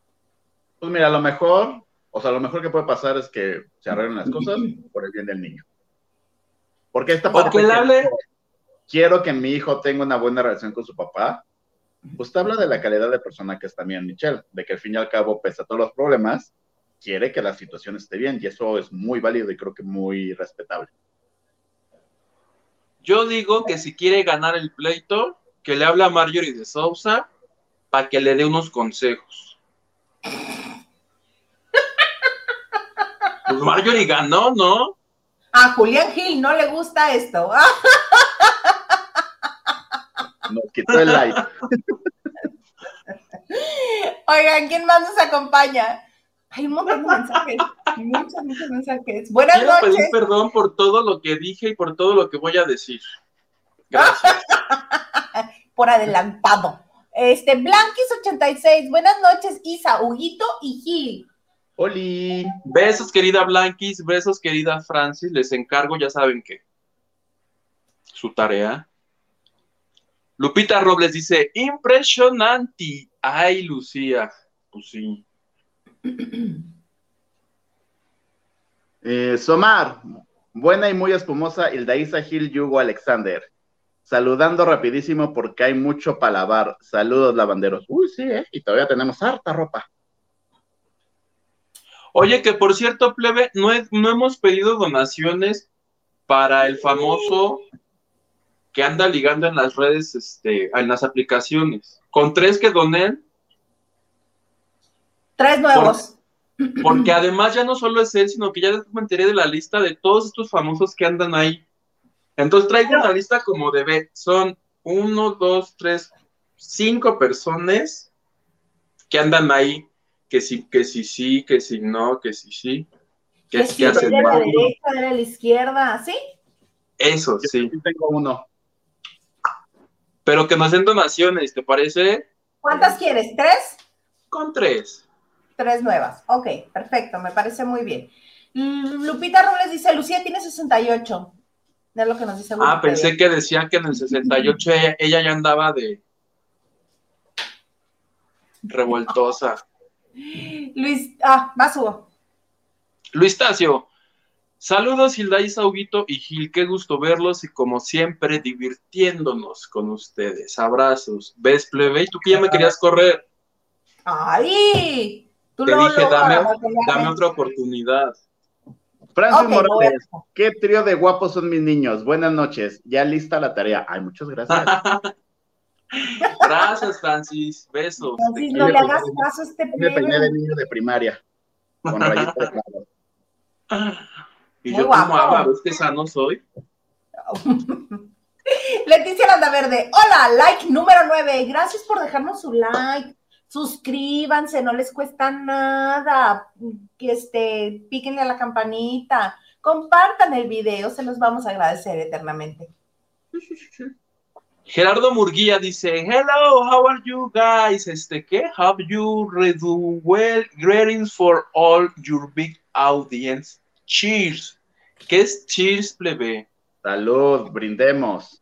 Pues mira, a lo mejor, o sea, lo mejor que puede pasar es que se arreglen las cosas por el bien del niño. Porque esta parte que hable, quiero que mi hijo tenga una buena relación con su papá, pues te habla de la calidad de persona que es también Michelle, de que al fin y al cabo, pese a todos los problemas, quiere que la situación esté bien y eso es muy válido y creo que muy respetable. Yo digo que si quiere ganar el pleito, que le hable a Marjorie de Sousa para que le dé unos consejos. Pues Marjorie ganó, ¿no? A Julián Gil no le gusta esto. Nos quitó el like. Oigan, ¿quién más nos acompaña? Hay un montón de mensajes, muchos, muchos mensajes. Buenas Quiero noches. pedir perdón por todo lo que dije y por todo lo que voy a decir. Gracias. Por adelantado. Este, Blanquis86, buenas noches, Isa, Huguito y Gil. Oli. Besos, querida Blanquis, besos, querida Francis. Les encargo, ya saben que su tarea. Lupita Robles dice, impresionante. Ay, Lucía. Pues sí. Eh, Somar, buena y muy espumosa Hildaísa Gil Yugo Alexander. Saludando rapidísimo porque hay mucho para lavar. Saludos, lavanderos. Uy, sí, ¿eh? Y todavía tenemos harta ropa. Oye, que por cierto, plebe, no, he- no hemos pedido donaciones para el famoso que anda ligando en las redes, este, en las aplicaciones. Con tres que donen, Tres nuevos. porque además ya no solo es él, sino que ya me enteré de la lista de todos estos famosos que andan ahí. Entonces traigo una lista como de ve, son uno, dos, tres, cinco personas que andan ahí, que sí, que sí, sí, que sí, no, que sí, sí, que, Que que si hacen de la derecha, de la izquierda, ¿sí? Eso, Yo sí. tengo uno. Pero que nos den donaciones, ¿te parece? ¿Cuántas quieres? ¿Tres? Con tres. Tres nuevas. Ok, perfecto, me parece muy bien. Lupita Robles dice, Lucía tiene 68. Es lo que nos dice Ah, Wikipedia. pensé que decía que en el 68 ella, ella ya andaba de revoltosa. Luis, ah, más Hugo. Luis Tacio, saludos Hildaísa, Huguito y Gil, qué gusto verlos y como siempre divirtiéndonos con ustedes. Abrazos. ¿Ves, plebe? ¿Y tú que ya me querías correr? ¡Ay! Tú Te luego, dije, dame, otra oportunidad. Francis Morales, qué trío de guapos son mis niños. Buenas noches. Ya lista la tarea. Ay, muchas gracias. Gracias, Francis. Besos. Francis, no le hagas caso a este Me peiné de niño de primaria. Con rayita de clavo. Y Muy yo guapo. como agua, ¿ves que sano soy? Leticia Landaverde, hola, like número 9. Gracias por dejarnos su like. Suscríbanse, no les cuesta nada. Que este, píquenle a la campanita. Compartan el video, se los vamos a agradecer eternamente. Gerardo Murguía dice, hello, how are you guys? Este, ¿qué? Have you read well? Greetings for all your big audience. Cheers. ¿Qué es cheers, plebe? Salud, brindemos.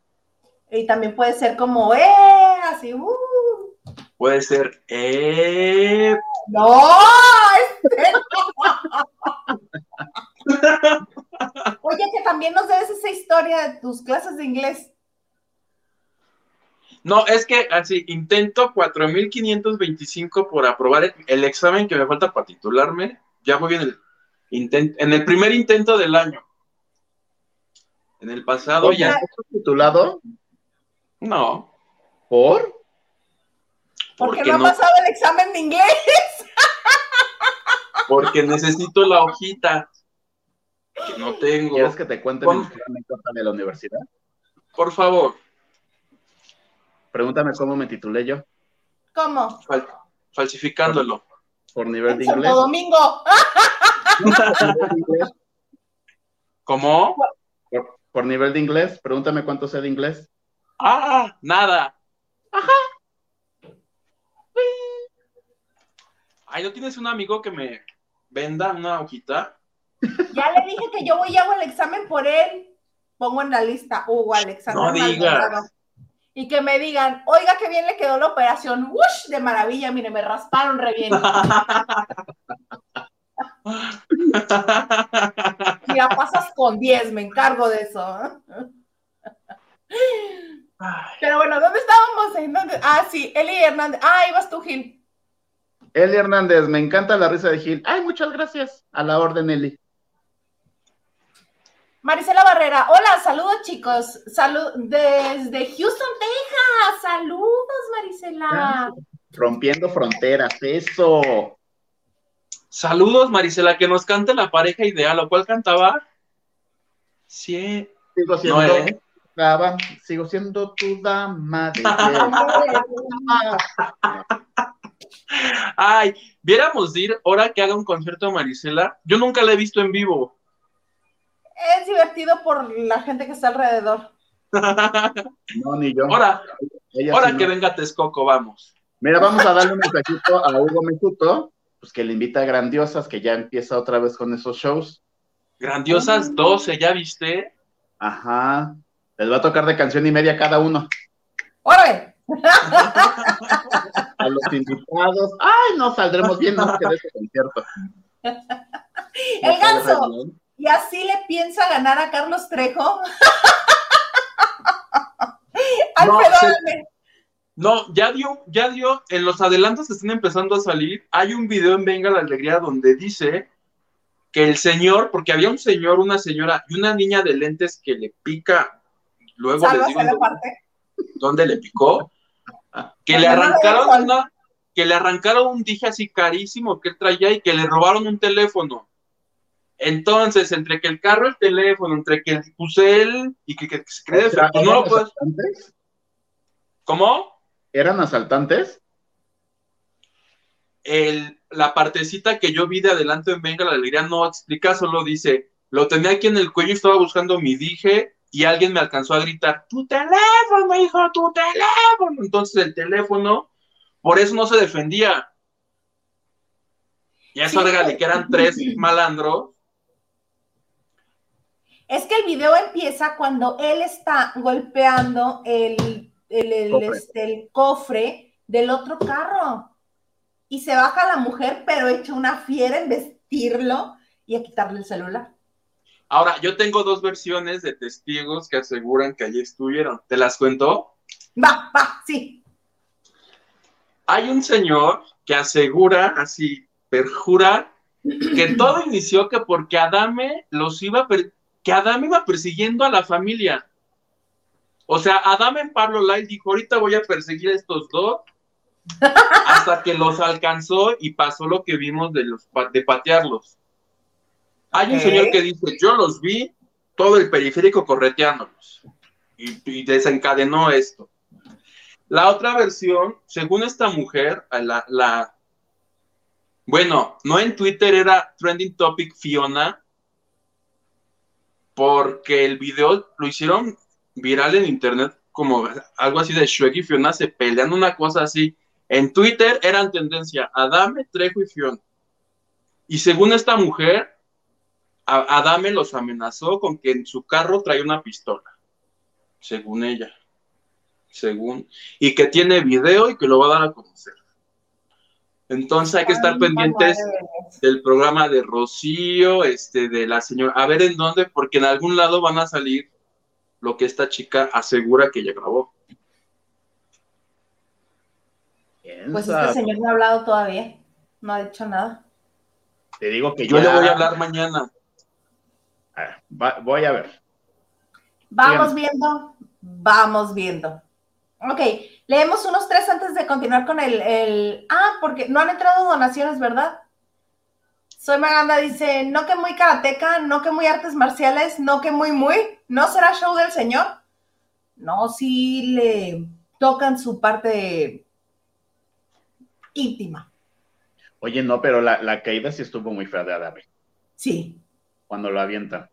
Y también puede ser como, ¡eh! Así, ¡uh! Puede ser, eh... ¡No! este no. Oye, que también nos debes esa historia de tus clases de inglés. No, es que así, intento 4.525 por aprobar el, el examen que me falta para titularme. Ya voy en el, intent- en el primer intento del año. En el pasado Oye, ya... ¿estás titulado? No, ¿Por? Porque porque no ha pasado el examen de inglés. porque necesito la hojita que no tengo. ¿Quieres que te cuente mi anécdota de la universidad? Por favor, Pregúntame cómo me titulé yo. ¿Cómo? fal- falsificándolo. Por nivel de inglés. Domingo. ¿Cómo? Por, por nivel de inglés. Pregúntame cuánto sé de inglés. Ah, nada. Ay, ¿no tienes un amigo que me venda una hojita? Ya le dije que yo voy y hago el examen por él. Pongo en la lista Hugo Alexander No digas. Maldonado. Y que me digan, oiga, qué bien le quedó la operación. ¡Wush! De maravilla, mire, me rasparon re bien. Si la pasas con 10, me encargo de eso. Pero bueno, ¿dónde estábamos? ¿En dónde? Ah, sí, Eli Hernández. Ah, ibas tú, Gil. Eli Hernández, me encanta la risa de Gil. Ay, muchas gracias. A la orden, Eli. Marisela Barrera, hola, saludos chicos. Salud desde Houston, Texas. Saludos, Marisela. Rompiendo fronteras, eso. Saludos, Marisela, que nos cante la pareja ideal, ¿lo cual cantaba? Sí. Sigo siendo, No, ¿eh? dama, sigo siendo tu dama de Ay, viéramos ir ahora que haga un concierto Marisela. Yo nunca la he visto en vivo. Es divertido por la gente que está alrededor. No, ni yo. Ahora, Ella ahora sí que no. venga Texcoco, vamos. Mira, vamos a darle un mensajito a Hugo Mesuto, pues que le invita a Grandiosas, que ya empieza otra vez con esos shows. Grandiosas 12, ¿ya viste? Ajá. Les va a tocar de canción y media cada uno. ¡Órale! A los invitados. Ay, no saldremos bien más que de ese concierto. El ganso. Y así le piensa ganar a Carlos Trejo. No, se-. No, ya dio, ya dio, en los adelantos que están empezando a salir, hay un video en Venga la Alegría donde dice que el señor, porque había un señor, una señora y una niña de lentes que le pica, luego les digo dónde, le picó, que La le arrancaron una, que le arrancaron un dije así carísimo que él traía y que le robaron un teléfono. Entonces, entre que el carro, el teléfono, entre que puse él y que, que se cree, ¿Eran pues no lo puedes. asaltantes? ¿Cómo? ¿Eran asaltantes? el, la partecita que yo vi de adelanto en Venga la Alegría no explica, solo dice, lo tenía aquí en el cuello, estaba buscando mi dije y alguien me alcanzó a gritar, tu teléfono, hijo, tu teléfono. Entonces el teléfono, por eso no se defendía. Y eso Sí. que eran tres malandros. Es que el video empieza cuando él está golpeando el, el, el, Cofre. este, el cofre del otro carro. Y se baja la mujer, pero hecho una fiera en vestirlo y a quitarle el celular. Ahora, yo tengo dos versiones de testigos que aseguran que allí estuvieron. ¿Te las cuento? Va, va, sí. Hay un señor que asegura, así, perjura, que todo inició que porque Adame los iba, per- que Adame iba persiguiendo a la familia. O sea, Adame en Pablo Lai dijo, ahorita voy a perseguir a estos dos, hasta que los alcanzó y pasó lo que vimos de, los, de patearlos. Hay un señor que dice, yo los vi, todo el periférico correteándolos, y, y desencadenó esto. La otra versión, según esta mujer, la- bueno, no en Twitter era trending topic Fiona, porque el video lo hicieron viral en internet como algo así de Shrek y Fiona se pelean, una cosa así. En Twitter eran tendencia Adame, Trejo y Fiona. Y según esta mujer, Adame los amenazó con que en su carro traía una pistola, según ella según, y que tiene video y que lo va a dar a conocer. Entonces hay que estar Ay, pendientes madre. del programa de Rocío, este, de la señora, a ver en dónde, porque en algún lado van a salir lo que esta chica asegura que ella grabó. ¿Quién Pues este señor no ha hablado todavía. No ha dicho nada. Te digo que Yo ya- le voy a hablar mañana. Ah, va- voy a ver. Vamos viendo, vamos viendo. Ok, leemos unos tres antes de continuar con el, el- Ah, porque no han entrado donaciones, ¿verdad? Soy Maganda, dice, no que muy karateca, no que muy artes marciales, no que muy muy, ¿no será show del señor? No, sí le tocan su parte íntima, Oye, no, pero la, la caída sí estuvo muy fea de Adame, sí. cuando lo avientan.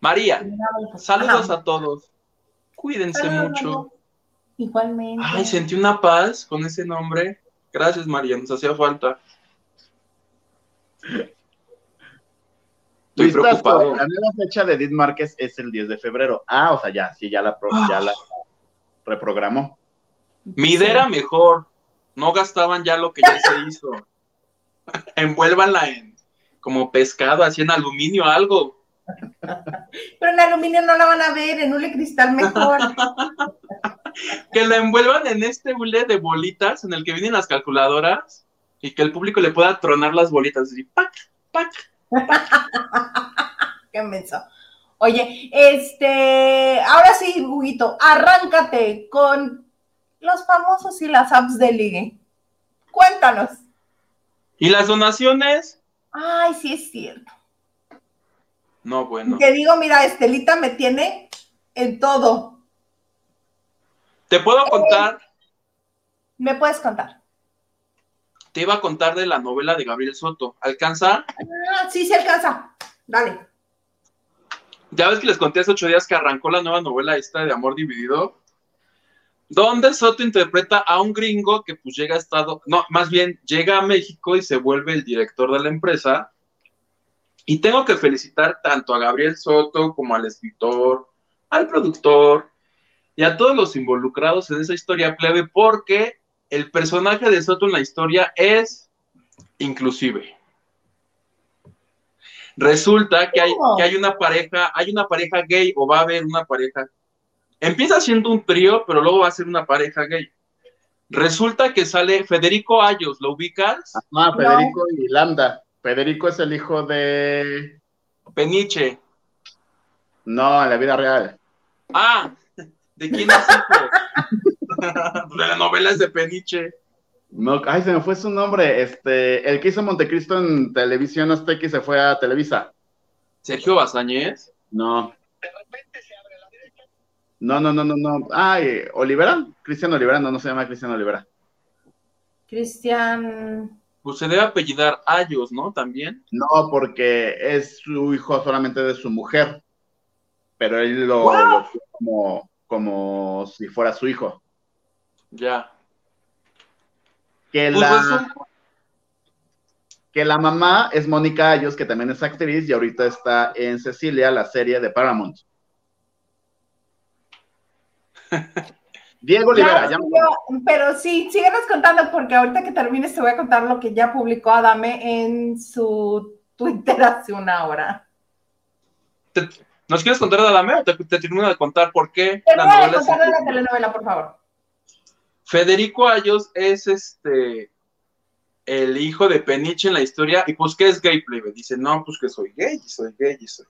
María, saludos Ajá. a todos. Cuídense Saludos, mucho. María. Igualmente. Ay, sentí una paz con ese nombre. Gracias, María, nos hacía falta. Estoy preocupado. La nueva fecha de Edith Márquez es el 10 de febrero. Ah, o sea, ya, sí, ya la, pro- ya la reprogramó. Mi idea era mejor. No gastaban ya lo que ya se hizo. Envuélvanla en como pescado, así en aluminio, algo. Pero en aluminio no la van a ver, en un cristal mejor. que la envuelvan en este hule de bolitas en el que vienen las calculadoras y que el público le pueda tronar las bolitas. Así, ¡pac, pac! Qué menso. Oye, este, ahora sí, Huguito, arráncate con los famosos y las apps de ligue. Cuéntanos. ¿Y las donaciones? Ay, sí es cierto. No, bueno. Que digo, mira, Estelita me tiene en todo. ¿Te puedo contar? ¿Me puedes contar? Te iba a contar de la novela de Gabriel Soto. ¿Alcanza? Ah, sí, se alcanza. Dale. Ya ves que les conté hace ocho días que arrancó la nueva novela esta de Amor Dividido, donde Soto interpreta a un gringo que pues llega a Estado, no, más bien llega a México y se vuelve el director de la empresa. Y tengo que felicitar tanto a Gabriel Soto como al escritor, al productor y a todos los involucrados en esa historia plebe, porque el personaje de Soto en la historia es inclusive. Resulta que hay, que hay una pareja, hay una pareja gay o va a haber una pareja. Empieza siendo un trío, pero luego va a ser una pareja gay. Resulta que sale Federico Ayos, ¿lo ubicas? Ah, Federico y Lambda. Federico es el hijo de Peniche. No, en la vida real. Ah, ¿de quién es hijo? de la novela es de Peniche. No, ay, se me fue su nombre. Este, el que hizo Montecristo en televisión Azteca y se fue a Televisa. ¿Sergio Bazañez? No. No, no, no, no, no. Ay, Olivera. Cristian Olivera, no, no se llama Cristian Olivera. Cristian. Pues se debe apellidar Ayos, ¿no? También. No, porque es su hijo solamente de su mujer. Pero él lo, lo como, como si fuera su hijo. Ya. Que Pues la, que la mamá es Mónica Ayos, que también es actriz y ahorita está en Cecilia, la serie de Paramount. Diego Olivera, Ya, ya me- yo- pero sí, síguenos contando porque ahorita que termines te voy a contar lo que ya publicó Adame en su Twitter hace una hora. ¿Te- ¿Nos quieres contar de Adame o te, te termino de contar por qué Te la voy a contar de la telenovela, por favor. Federico Ayos es este el hijo de Peniche en la historia, y pues que es gay, plebe. Dice, no, pues que soy gay, y soy gay, y soy.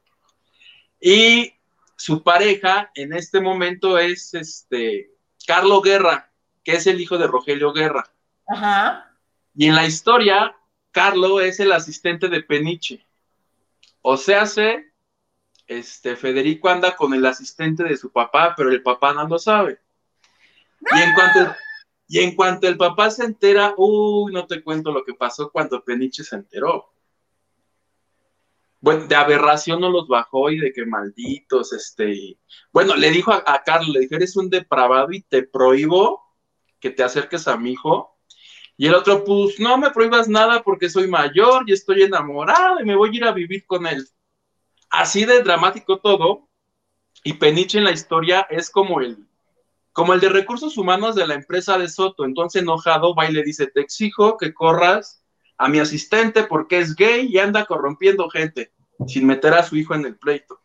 Y su pareja en este momento es este Carlo Guerra, que es el hijo de Rogelio Guerra. Ajá. Y en la historia, Carlo es el asistente de Peniche. O sea, se, este, Federico anda con el asistente de su papá, pero el papá no lo sabe. Y en cuanto, y en cuanto el papá se entera, uy, no te cuento lo que pasó cuando Peniche se enteró. Bueno, de aberración no los bajó y de que malditos, este, bueno, le dijo a, a Carlos, le dijo, eres un depravado y te prohíbo que te acerques a mi hijo. Y el otro, pues, no me prohíbas nada porque soy mayor y estoy enamorado y me voy a ir a vivir con él. Así de dramático todo. Y Peniche en la historia es como el, como el de recursos humanos de la empresa de Soto. Entonces, enojado, va y le dice, te exijo que corras a mi asistente porque es gay y anda corrompiendo gente sin meter a su hijo en el pleito.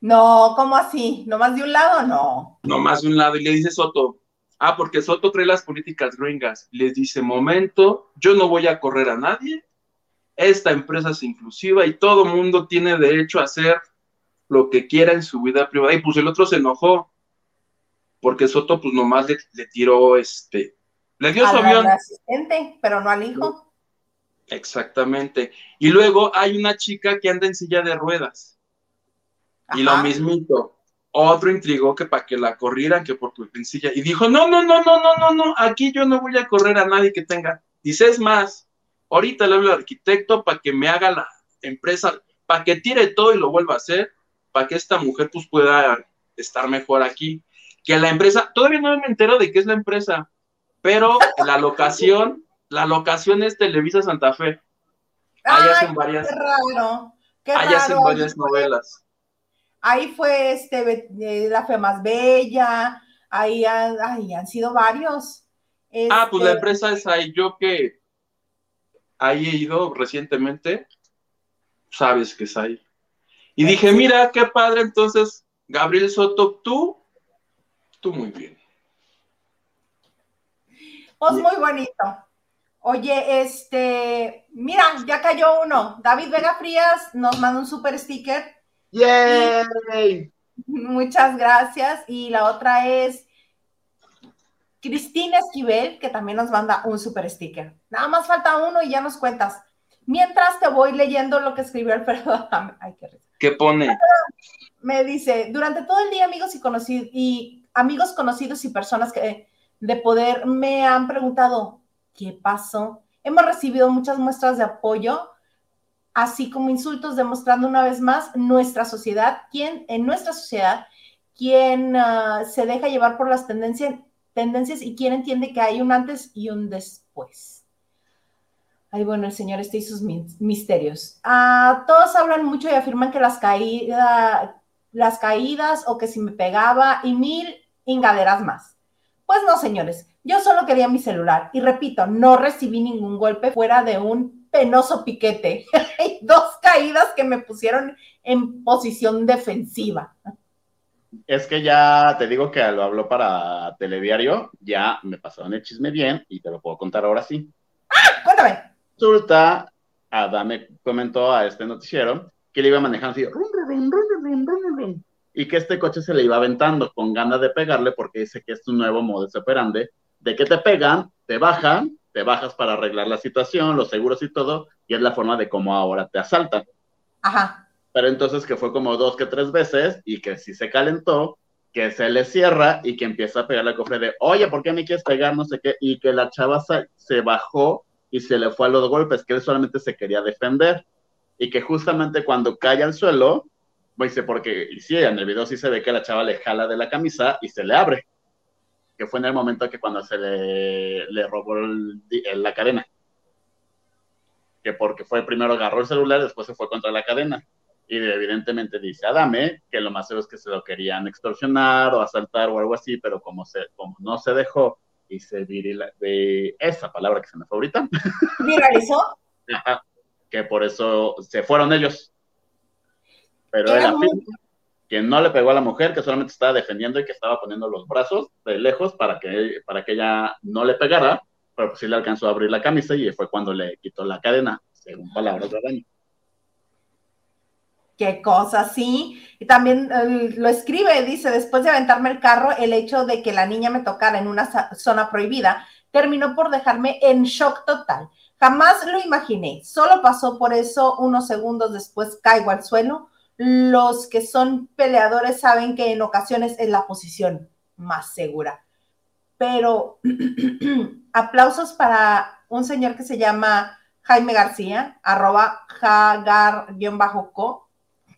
No, ¿cómo así? ¿Nomás de un lado? No. No más de un lado. Y le dice Soto, ah, porque Soto trae las políticas gringas. Les dice, momento, yo no voy a correr a nadie. Esta empresa es inclusiva y todo mundo tiene derecho a hacer lo que quiera en su vida privada. Y pues el otro se enojó, porque Soto pues nomás le, le tiró este, le dio su Al avión. asistente, pero no al hijo. Exactamente. Y luego hay una chica que anda en silla de ruedas. Y lo mismito. Otro intrigó que para que la corrieran, que por tu en silla. Y dijo, no, no, no, no, no, no, no, aquí yo no voy a correr a nadie que tenga. Dice, es más, ahorita le hablo al arquitecto para que me haga la empresa, para que tire todo y lo vuelva a hacer, para que esta mujer pues pueda estar mejor aquí. Que la empresa, todavía no me entero de qué es la empresa, pero la locación, la locación es Televisa Santa Fe. Ahí hacen varias, Qué raro. Qué ahí raro. hacen varias Ahí fue- novelas. Ahí fue este, eh, La Fe Más Bella. Ahí han, ay, han sido varios. Ah, pues la Este, empresa es ahí. Yo que ahí he ido recientemente, sabes que es ahí. Y dije, mira, qué padre, entonces, Gabriel Soto, tú, tú muy bien. Pues muy bonito. Oye, este, mira, ya cayó uno. David Vega Frías nos manda un super sticker. ¡Yay! Muchas gracias. Y la otra es Cristina Esquivel, que también nos manda un super sticker. Nada más falta uno y ya nos cuentas. Mientras te voy leyendo lo que escribió Alfredo Ay, qué. ¿Qué pone? Me dice, durante todo el día amigos y conocidos y amigos conocidos y personas que de poder me han preguntado, ¿qué pasó? Hemos recibido muchas muestras de apoyo, así como insultos demostrando una vez más nuestra sociedad, quien en nuestra sociedad, quien uh, se deja llevar por las tendencias, y quien entiende que hay un antes y un después. Ay, bueno, el Señor está y sus misterios. Uh, todos hablan mucho y afirman que las, caída, las caídas o que si me pegaba y mil ingaderas más. Pues no, señores, yo solo quería mi celular y repito, no recibí ningún golpe fuera de un penoso piquete. Dos caídas que me pusieron en posición defensiva. Es que ya te digo que lo habló para Telediario, ya me pasaron el chisme bien y te lo puedo contar ahora sí. ¡Ah! Cuéntame. Resulta, Adame comentó a este noticiero que le iba manejando así, rum, rum, rum, y que este coche se le iba aventando con ganas de pegarle porque dice que es un nuevo modo de operandi de que te pegan, te bajan, te bajas para arreglar la situación, los seguros y todo, y es la forma de cómo ahora te asaltan. Ajá. Pero entonces que fue como dos que tres veces y que si se calentó, que se le cierra y que empieza a pegarle al cofre de, oye, ¿por qué me quieres pegar? No sé qué, y que la chava se bajó y se le fue a los golpes, que él solamente se quería defender. Y que justamente cuando cae al suelo, dice, porque, y sí, en el video sí se ve que la chava le jala de la camisa y se le abre que fue en el momento que cuando se le, le robó la cadena. Que porque fue primero agarró el celular, después se fue contra la cadena. Y evidentemente dice Adame que lo más seguro es que se lo querían extorsionar o asaltar o algo así, pero como, se, como no se dejó y se virila, de esa palabra que se me fue ahorita. ¿Viralizó? que por eso se fueron ellos. Pero él afirma, que no le pegó a la mujer, que solamente estaba defendiendo y que estaba poniendo los brazos de lejos para que, para que ella no le pegara, pero pues sí le alcanzó a abrir la camisa y fue cuando le quitó la cadena, según palabras de Dani. Qué cosa, sí. Y también eh, lo escribe, dice, después de aventarme el carro, el hecho de que la niña me tocara en una zona prohibida terminó por dejarme en shock total. Jamás lo imaginé. Solo pasó por eso unos segundos después caigo al suelo los que son peleadores saben que en ocasiones es la posición más segura. Pero aplausos para un señor que se llama Jaime García, arroba jagar-co,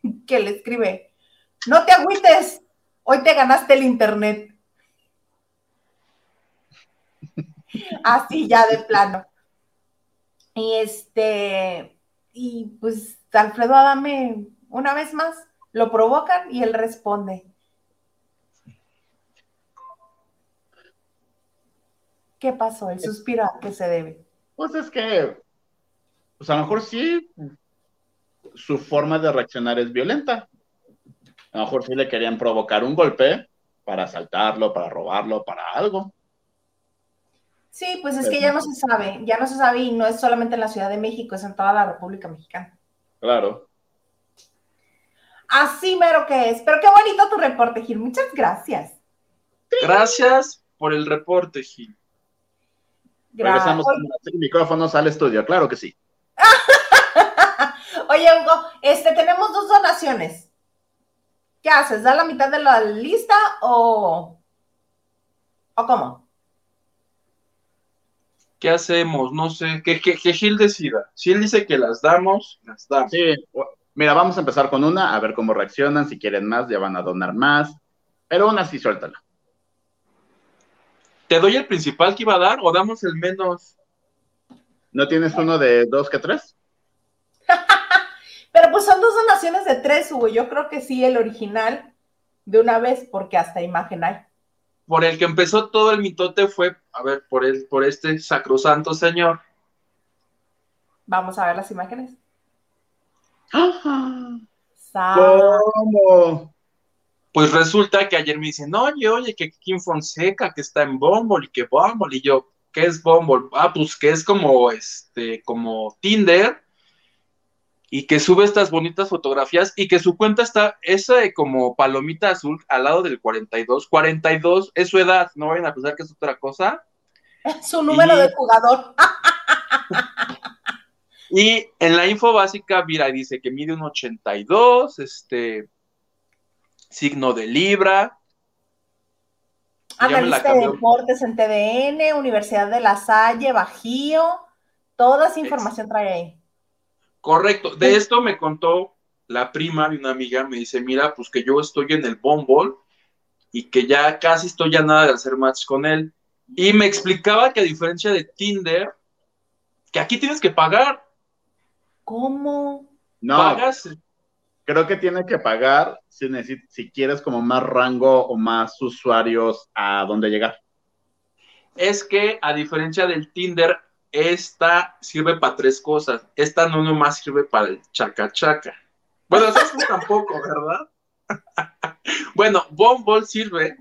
que le escribe, no te agüites, hoy te ganaste el internet. Así ya de plano. Y este, y pues Alfredo Adame una vez más, lo provocan y él responde. ¿Qué pasó? El suspiro a qué se debe. Pues es que, pues a lo mejor sí, su forma de reaccionar es violenta. A lo mejor sí le querían provocar un golpe para asaltarlo, para robarlo, para algo. Sí, pues es que ya no se sabe, ya no se sabe y no es solamente en la Ciudad de México, es en toda la República Mexicana. Claro. Así mero que es. Pero qué bonito tu reporte, Gil. Muchas gracias. Gracias por el reporte, Gil. Gracias. Regresamos con micrófonos al estudio, claro que sí. Oye, Hugo, este, tenemos dos donaciones. ¿Qué haces? ¿Da la mitad de la lista o, o cómo? ¿Qué hacemos? No sé, que, que, que Gil decida. Si él dice que las damos, las damos. Sí, Mira, vamos a empezar con una, a ver cómo reaccionan. Si quieren más, ya van a donar más. Pero una sí, suéltala. ¿Te doy el principal que iba a dar o damos el menos? ¿No tienes uno de dos que tres? Pero pues son dos donaciones de tres, Hugo. Yo creo que sí, el original de una vez, porque hasta imagen hay. Por el que empezó todo el mitote fue, a ver, por, el, por este sacrosanto señor. Vamos a ver las imágenes. ¿Cómo? Pues resulta que ayer me dicen, oye, oye, que Kim Fonseca, que está en Bumble y que Bumble, y yo, ¿qué es Bumble? Ah, pues que es como, este, como Tinder y que sube estas bonitas fotografías y que su cuenta está, esa de como palomita azul al lado del 42. 42 es su edad, no vayan a pensar que es otra cosa. Es su número Y- de jugador. Y en la info básica, mira, dice que mide un 82, este, signo de Libra. Analista de deportes en TDN, Universidad de La Salle, Bajío. Toda esa información trae ahí. Correcto. De esto me contó la prima de una amiga, me dice, mira, pues que yo estoy en el Bumble y que ya casi estoy ya nada de hacer match con él. Y me explicaba que a diferencia de Tinder, que aquí tienes que pagar, ¿Cómo? No, pagas, creo que tiene que pagar si, necesi- si quieres como más rango o más usuarios a dónde llegar. es que a diferencia del Tinder, esta sirve para tres cosas. Esta no nomás sirve para el chaca chaca. Bueno, eso sí tampoco, ¿verdad? bueno, Bumble sirve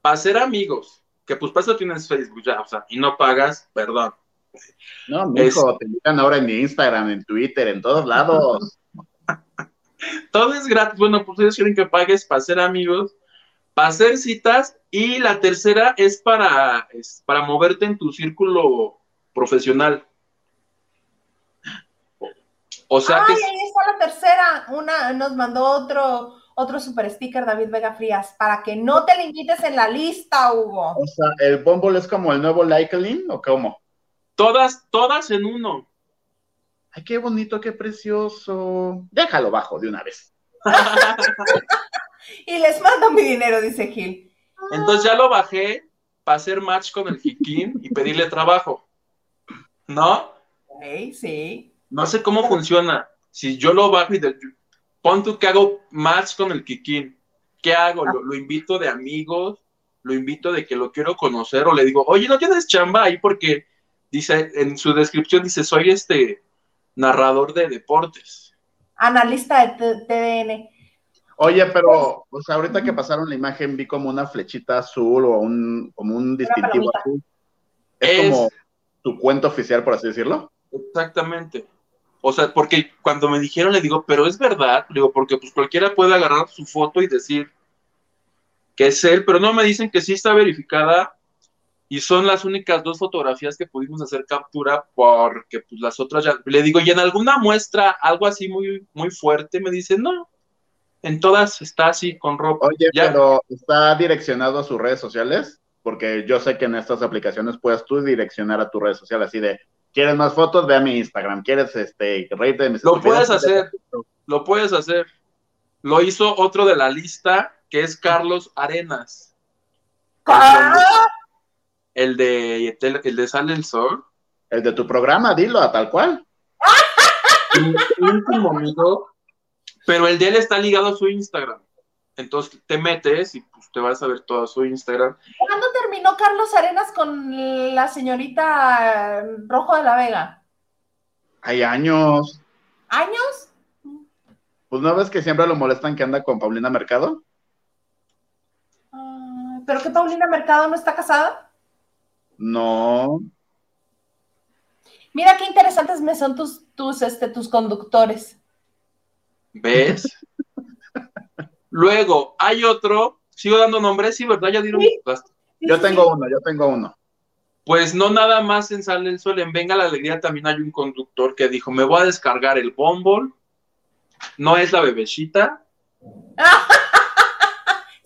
para ser amigos, que pues para eso tienes Facebook ya, o sea, y no pagas, perdón. No, mijo, te invitan ahora en Instagram, en Twitter, en todos lados. Todo es gratis. Bueno, pues ellos quieren que pagues para ser amigos, para hacer citas, y la tercera es para, es para moverte en tu círculo profesional. O sea que Ay, ahí está la tercera. Una nos mandó otro, otro super sticker, David Vega Frías, para que no te le invites en la lista, Hugo. O sea, ¿el Bumble es como el nuevo Likelin o cómo? Todas, todas en uno. Ay, qué bonito, qué precioso. Déjalo bajo de una vez. Y les mando mi dinero, dice Gil. Entonces ya lo bajé para hacer match con el Jiquín y pedirle trabajo. ¿No? Ok, sí. No sé cómo funciona. Si yo lo bajo y de, pon tú que hago match con el Kikín. ¿Qué hago? ¿Lo, lo invito de amigos? ¿Lo invito de que lo quiero conocer? ¿O le digo, oye, ¿no tienes chamba ahí? Porque dice, en su descripción dice, soy este narrador de deportes. Analista de T- TDN. Oye, pero, o sea, ahorita que pasaron la imagen vi como una flechita azul o un, como un distintivo azul. Es, Es- como tu cuenta oficial, por así decirlo. Exactamente. O sea, porque cuando me dijeron, le digo, pero es verdad, le digo, porque pues cualquiera puede agarrar su foto y decir que es él, pero no me dicen que sí está verificada y son las únicas dos fotografías que pudimos hacer captura porque pues las otras ya, le digo, y en alguna muestra algo así muy, muy fuerte, me dicen, no, en todas está así con ropa. Oye, Ya. pero ¿está direccionado a sus redes sociales? Porque yo sé que en estas aplicaciones puedes tú direccionar a tu red social así de, ¿quieres más fotos? Ve a mi Instagram. ¿Quieres este, reírte de mis Lo puedes hacer. Lo puedes hacer. Lo hizo otro de la lista, que es Carlos Arenas. ¡Ah! El de, el de Sale el Sol. El de tu programa, dilo, a tal cual. Mi íntimo amigo. Pero el de él está ligado a su Instagram. Entonces te metes y pues te vas a ver todo su Instagram. ¿Cuándo terminó Carlos Arenas con la señorita Rojo de la Vega? Hay años. ¿Años? Pues no ves que siempre lo molestan que anda con Paulina Mercado. Ah, ¿Pero que Paulina Mercado no está casada? No. Mira qué interesantes me son tus, tus, este, tus conductores. ¿Ves? Luego, hay otro. Sigo dando nombres, sí, ¿verdad? Ya dieron. Sí. Yo Sí, tengo uno, yo tengo uno. Pues no nada más en Sale el Sol, en Venga la Alegría también hay un conductor que dijo, me voy a descargar el Bumble, no es la bebecita,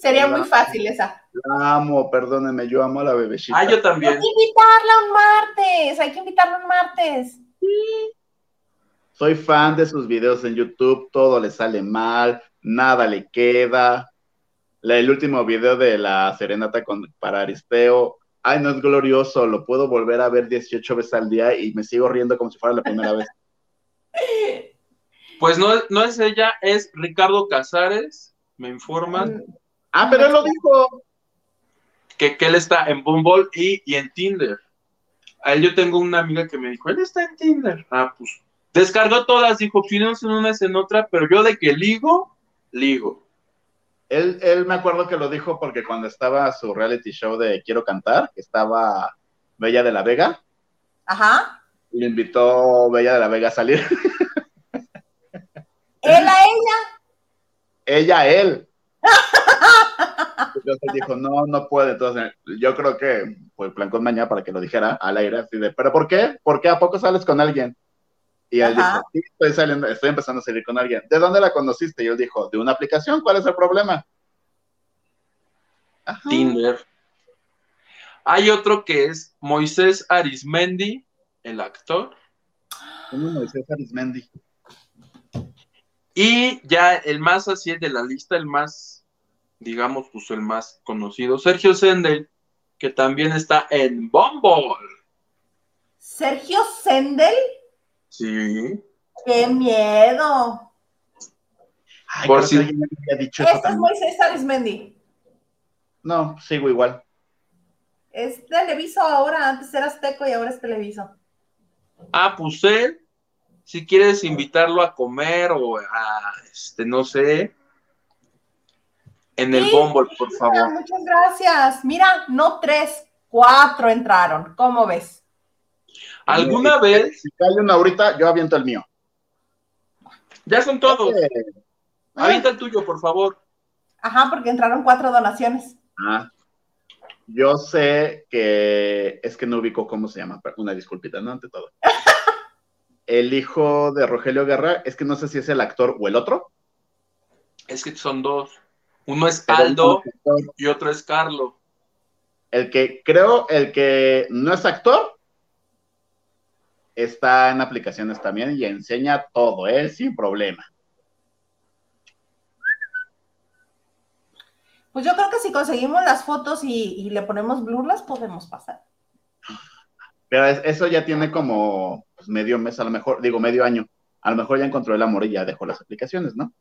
Sería muy fácil esa. La amo, perdónenme, yo amo a la bebecita. ah, yo Hay también, que invitarla un martes, hay que invitarla un martes. Soy fan de sus videos en YouTube, todo le sale mal, nada le queda. La- el último video de la serenata con, para Aristeo, ay, no es glorioso, lo puedo volver a ver 18 veces al día y me sigo riendo como si fuera la primera vez. pues no, no es ella, es Ricardo Casares, me informan Ah, pero él lo dijo. que, que él está en Bumble y, y en Tinder. A él yo tengo una amiga que me dijo, él está en Tinder. Ah, pues descargó todas, dijo, si no es en una es en otra, pero yo de que ligo, ligo. Él, él me acuerdo que lo dijo porque cuando estaba su reality show de Quiero Cantar, que estaba Bella de la Vega. Ajá. Le invitó Bella de la Vega a salir. ¿Él a ella? Ella a él. Entonces dijo, no, no puede. Entonces, yo creo que fue plan con mañana para que lo dijera al aire, así de, ¿pero por qué? ¿Por qué a poco sales con alguien? Y él Ajá. dijo, sí, estoy saliendo, estoy empezando a salir con alguien. ¿De dónde la conociste? Y él dijo, de una aplicación, ¿cuál es el problema? Ajá. Tinder. Hay otro que es Moisés Arismendi, el actor. Uno Moisés Arismendi. Y ya el más así el de la lista, el más, digamos, pues el más conocido, Sergio Sendel, que también está en Bumble. Sergio Sendel. Sí. ¡Qué miedo! Ay, Por si- que alguien me había dicho eso Este es. Moisés Arismendi. No, sigo igual. Es Televiso ahora, antes era Azteco y ahora es Televiso. Ah, pues él, si quieres invitarlo a comer o a, este, no sé, en el Sí, Bumble, por favor. muchas gracias. Mira, no tres, cuatro entraron. ¿Cómo ves? ¿Alguna vez? Si cae uno ahorita, yo aviento el mío. Ya son todos. Eh, Avienta el tuyo, por favor. Ajá, porque entraron cuatro donaciones. Ah, yo sé que es que no ubico cómo se llama, una disculpita, ¿no? Ante todo. El hijo de Rogelio Guerra, es que no sé si es el actor o el otro. Es que son dos. Uno es Aldo y otro es Carlo. El que creo, el que no es actor, está en aplicaciones también y enseña todo, ¿eh? Sin problema. Pues yo creo que si conseguimos las fotos y, y le ponemos blur, las podemos pasar. Pero es- eso ya tiene como pues, medio mes, a lo mejor, digo medio año. A lo mejor ya encontró el amor y ya dejó las aplicaciones, ¿no?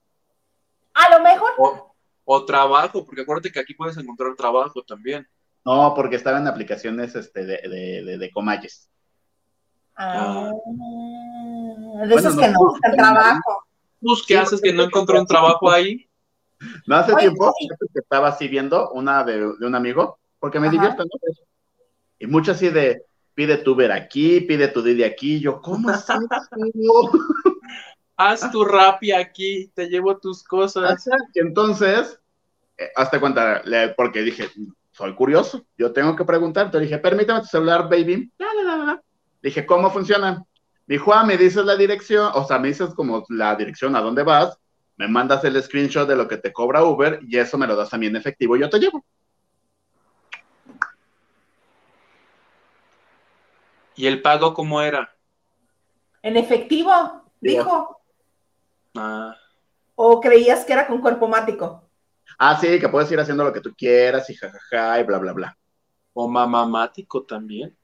A lo mejor. O, o trabajo, porque acuérdate que aquí puedes encontrar trabajo también. No, porque estaba en aplicaciones este, de, de, de, de comalles. Ah, de Bueno, esos no, que no buscan trabajo. Pues, ¿qué Sí, haces que porque- no encontró un trabajo ahí? No hace Oye, tiempo sí. que estaba así viendo una de, de un amigo, porque me Ajá. divierte, ¿no? Y mucho así de, pide tu Uber aquí, pide tu Didi aquí. Yo, ¿cómo es eso? Haz tu rapi aquí, te llevo tus cosas. Entonces, eh, hasta cuenta, porque dije, soy curioso, yo tengo que preguntar. Entonces dije, permítame tu celular, baby. La, la, la, la. Dije, ¿cómo funciona? Me dijo, ah, me dices la dirección, o sea, me dices como la dirección a dónde vas, me mandas el screenshot de lo que te cobra Uber y eso me lo das a mí en efectivo y yo te llevo. ¿Y el pago cómo era? En efectivo, dijo. Ah, ¿O creías que era con cuerpo mático? Ah, sí, que puedes ir haciendo lo que tú quieras y jajaja y bla, bla, bla. o mamamático también.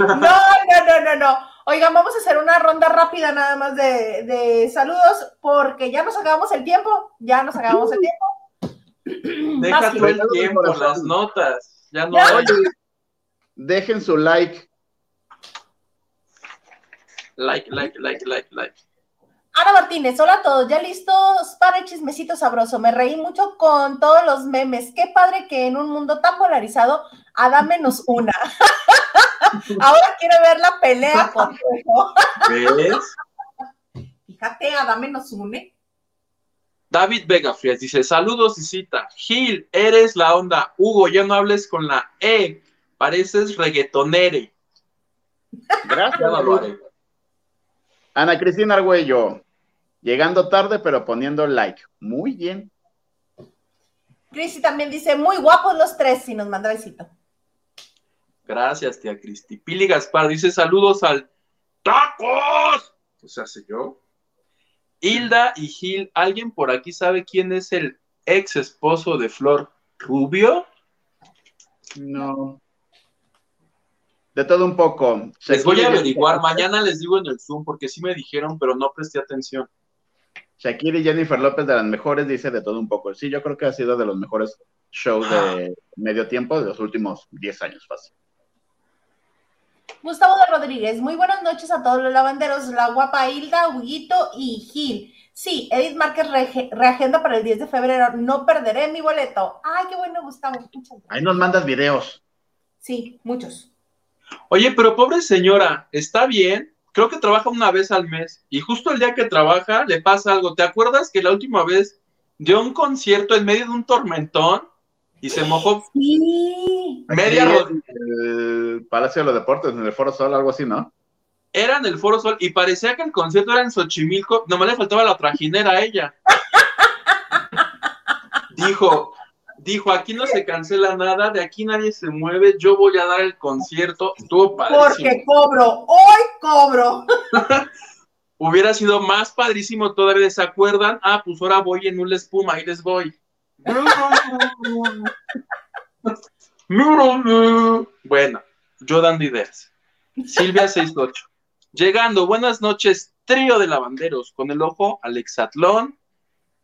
No, no, no, no, no. Oigan, vamos a hacer una ronda rápida nada más de, de saludos porque ya nos acabamos el tiempo. Ya nos acabamos el tiempo. Deja tú el tiempo, Corazón. las notas. Ya no Ya. hay. Oye, dejen su like. Like, like, like, like, like. Ana Martínez, hola a todos, ya listos para el chismecito sabroso. Me reí mucho con todos los memes. Qué padre que en un mundo tan polarizado, Ada menos una. Ahora quiero ver la pelea hijo. ¿Ves? Fíjate, Ada menos una. David Vega Frías dice: Saludos y cita. Gil, eres la onda. Hugo, ya no hables con la E. Pareces reggaetonere. Gracias. Ana Cristina Argüello, llegando tarde pero poniendo like. Muy bien. Cristi también dice, muy guapos los tres, y nos manda besito. Gracias, tía Cristi. Pili Gaspar dice: Saludos al ¡Tacos! O sea, sé yo. Hilda y Gil, ¿alguien por aquí sabe quién es el ex esposo de Flor Rubio? No. De todo un poco. Les voy a averiguar. Jennifer- Mañana les digo en el Zoom porque sí me dijeron, pero no presté atención. Shakira y Jennifer López de las mejores, dice de todo un poco. Sí, yo creo que ha sido de los mejores shows de medio tiempo de los últimos 10 años, fácil. Gustavo de Rodríguez, muy buenas noches a todos los lavanderos, la guapa Hilda, Huguito y Gil. Sí, Edith Márquez reagenda para el 10 de febrero. No perderé mi boleto. Ay, qué bueno, Gustavo. Muchas gracias. Ahí nos mandas videos. Sí, muchos. Oye, pero pobre señora, está bien. Creo que trabaja una vez al mes y justo el día que trabaja le pasa algo. ¿Te acuerdas que la última vez dio un concierto en medio de un tormentón y se mojó Sí. media Aquí rodilla? en El Palacio de los Deportes, en el Foro Sol, algo así, ¿no? Era en el Foro Sol y parecía que el concierto era en Xochimilco. Nomás le faltaba la trajinera a ella. Dijo, dijo, aquí no se cancela nada, de aquí nadie se mueve, yo voy a dar el concierto. Estuvo padrísimo. Porque cobro. Hoy cobro. Hubiera sido más padrísimo todavía, ¿se acuerdan? Ah, pues ahora voy en una espuma, ahí les voy. Bueno, yo dando ideas. Silvia 68. Llegando, buenas noches, trío de lavanderos, con el ojo al hexatlón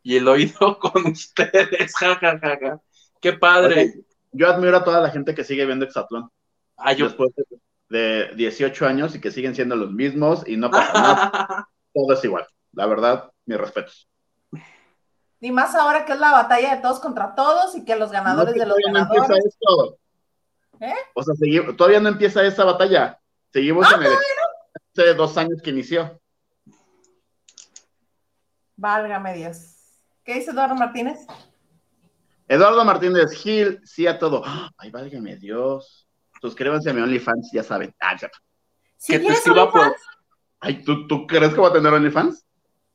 y el oído con ustedes. Ja, ja, ja, ja. Qué padre. Yo admiro a toda la gente que sigue viendo Exatlón Ah, yo- después de 18 años y que siguen siendo los mismos y no pasa nada. Todo es igual. La verdad, mis respetos. Y más ahora que es la batalla de todos contra todos y que los ganadores No, de los todavía no empieza ganadores. esto. ¿Eh? O sea, segui- todavía no empieza esa batalla. Seguimos en el hace dos años que inició. Válgame Dios. ¿Qué dice Eduardo Martínez? Eduardo Martínez Gil, sí a todo. ¡Ah! Ay, válgame Dios. Suscríbanse a mi OnlyFans, ya saben. Ah, ya. Que te escriba por, Ay, ¿tú, ¿tú crees que va a tener OnlyFans?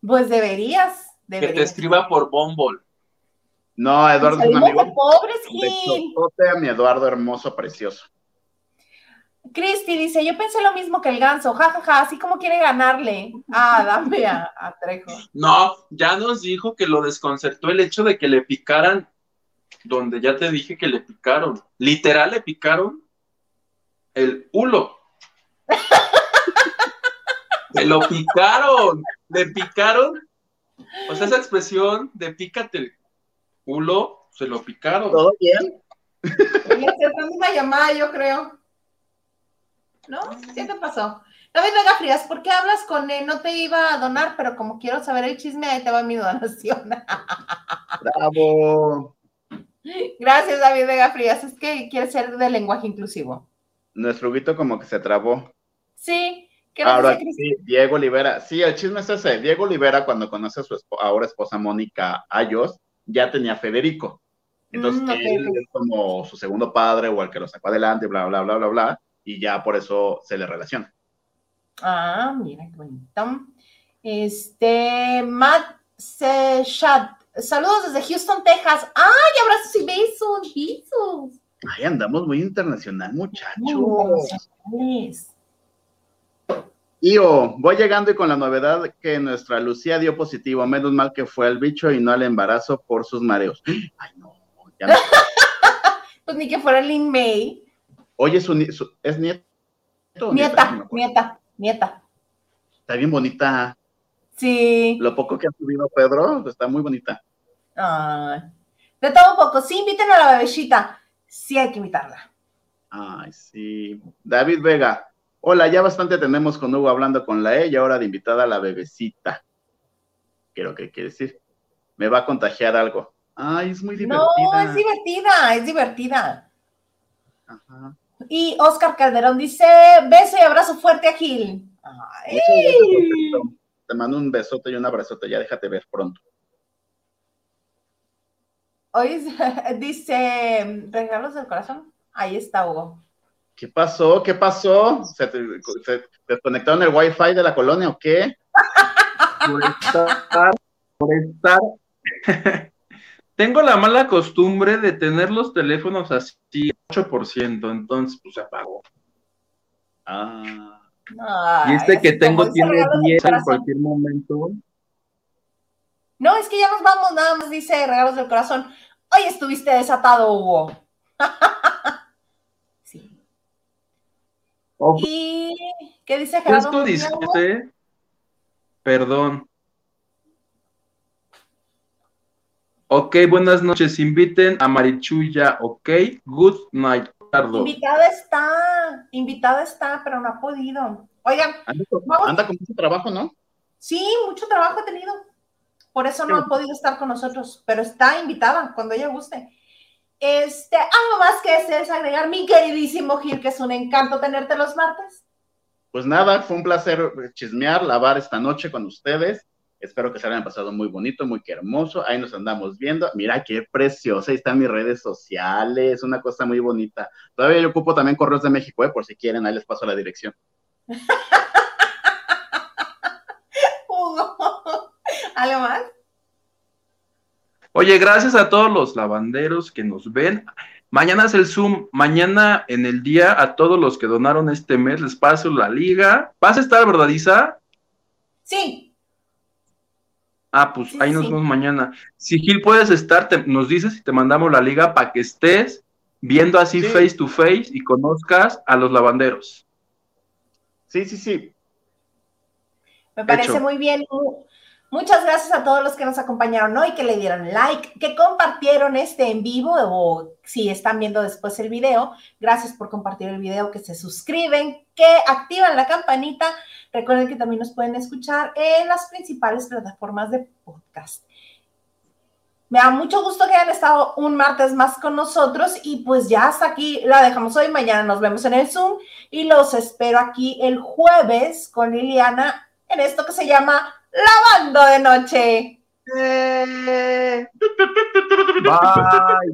pues deberías. Que te escriba por Bumble. No, Eduardo es un amigo. de pobres, Gil. a mi Eduardo hermoso, precioso. Cristi dice, yo pensé lo mismo que el ganso, jajaja, así como quiere ganarle. Ah, dame a, a Trejo. No, ya nos dijo que lo desconcertó el hecho de que le picaran donde ya te dije que le picaron. Literal le picaron el hulo. Se lo picaron, le picaron. O sea, esa expresión de pícate el culo, se lo picaron. ¿Todo bien? Acercamos una llamada, yo creo. ¿No? ¿Qué te pasó? David Vega Frías, ¿por qué hablas con él? No te iba a donar, pero como quiero saber el chisme, ahí te va mi donación. Bravo. Gracias, David Vega Frías. Es que quiere ser de lenguaje inclusivo. Nuestro Huguito como que se trabó. Sí. ¿Qué nos Ahora sí, Diego Olivera. Sí, el chisme es ese. Diego Olivera, cuando conoce a su ahora esposa Mónica Ayos, ya tenía a Federico. Entonces, Mm, él es como su segundo padre o el que lo sacó adelante, bla, bla, bla, bla, bla. Y ya por eso se le relaciona. Ah, mira qué bonito. Este, Matt Seshat. Saludos desde Houston, Texas. ¡Ay, abrazos y besos! ¡Besos! Ay, andamos muy internacional, muchachos. Io, voy llegando y con la novedad que nuestra Lucía dio positivo. Menos mal que fue al bicho y no al embarazo por sus mareos. Ay, no. ya no. Pues ni que fuera Lin May. Oye, su, su- ¿es nieto? Nieta, No acuerdo. nieta, nieta. Está bien bonita. Sí. Lo poco que ha subido Pedro, está muy bonita. Ay. De todo un poco. Sí, inviten a la bebecita. Sí, hay que invitarla. Ay, sí. David Vega. Hola, ya bastante tenemos con Hugo hablando con la E y ahora de invitada a la bebecita. Quiero que quiere decir. Me va a contagiar algo. Ay, es muy divertida. No, es divertida, es divertida. Ajá. Y Oscar Calderón dice, beso y abrazo fuerte a Gil. Ay. Te mando un besote y un abrazote. Ya déjate ver pronto. Hoy dice, regalos del corazón. Ahí está, Hugo. ¿Qué pasó? ¿Qué pasó? ¿Se, te, se desconectaron el wifi de la colonia o qué? Por estar, por estar. Tengo la mala costumbre de tener los teléfonos así, 8%, entonces pues se apagó. Ah, Ay, Y este que tengo tiene regalos del 10 en cualquier momento. No, es que ya nos vamos, nada más dice regalos del corazón. Hoy estuviste desatado, Hugo. sí. Oh, ¿Y qué dice Gerardo? Perdón. Ok, buenas noches. Inviten a Marichuya, ok. Good night, Ricardo. Invitada está, invitada está, pero no ha podido. Oigan, anda, con, Vamos. anda con mucho trabajo, ¿no? sí, mucho trabajo ha tenido. por eso no ha podido estar con nosotros, pero está invitada cuando ella guste. Este, algo más que desees agregar, mi queridísimo Gil, que es un encanto tenerte los martes. Pues nada, fue un placer chismear, lavar esta noche con ustedes. Espero que se hayan pasado muy bonito, muy hermoso. Ahí nos andamos viendo. Mira qué preciosa. Ahí están mis redes sociales. Una cosa muy bonita. Todavía yo ocupo también Correos de México, ¿eh? por si quieren. Ahí les paso la dirección. ¿Algo más? Oye, gracias a todos los lavanderos que nos ven. Mañana es el Zoom. Mañana en el día a todos los que donaron este mes les paso la liga. ¿Vas a estar, verdad, Isa? Sí. Ah, pues ahí nos vemos mañana. Si Gil puedes estar, nos dices y te mandamos la liga para que estés viendo así face to face y conozcas a los lavanderos. Sí, sí, sí. Me parece muy bien. Muchas gracias a todos los que nos acompañaron hoy, que le dieron like, que compartieron este en vivo o si están viendo después el video. Gracias por compartir el video, que se suscriben, que activan la campanita. Recuerden que también nos pueden escuchar en las principales plataformas de podcast. Me da mucho gusto que hayan estado un martes más con nosotros y pues ya hasta aquí la dejamos hoy. Mañana nos vemos en el Zoom y los espero aquí el jueves con Liliana en esto que se llama lavando de noche. Bye.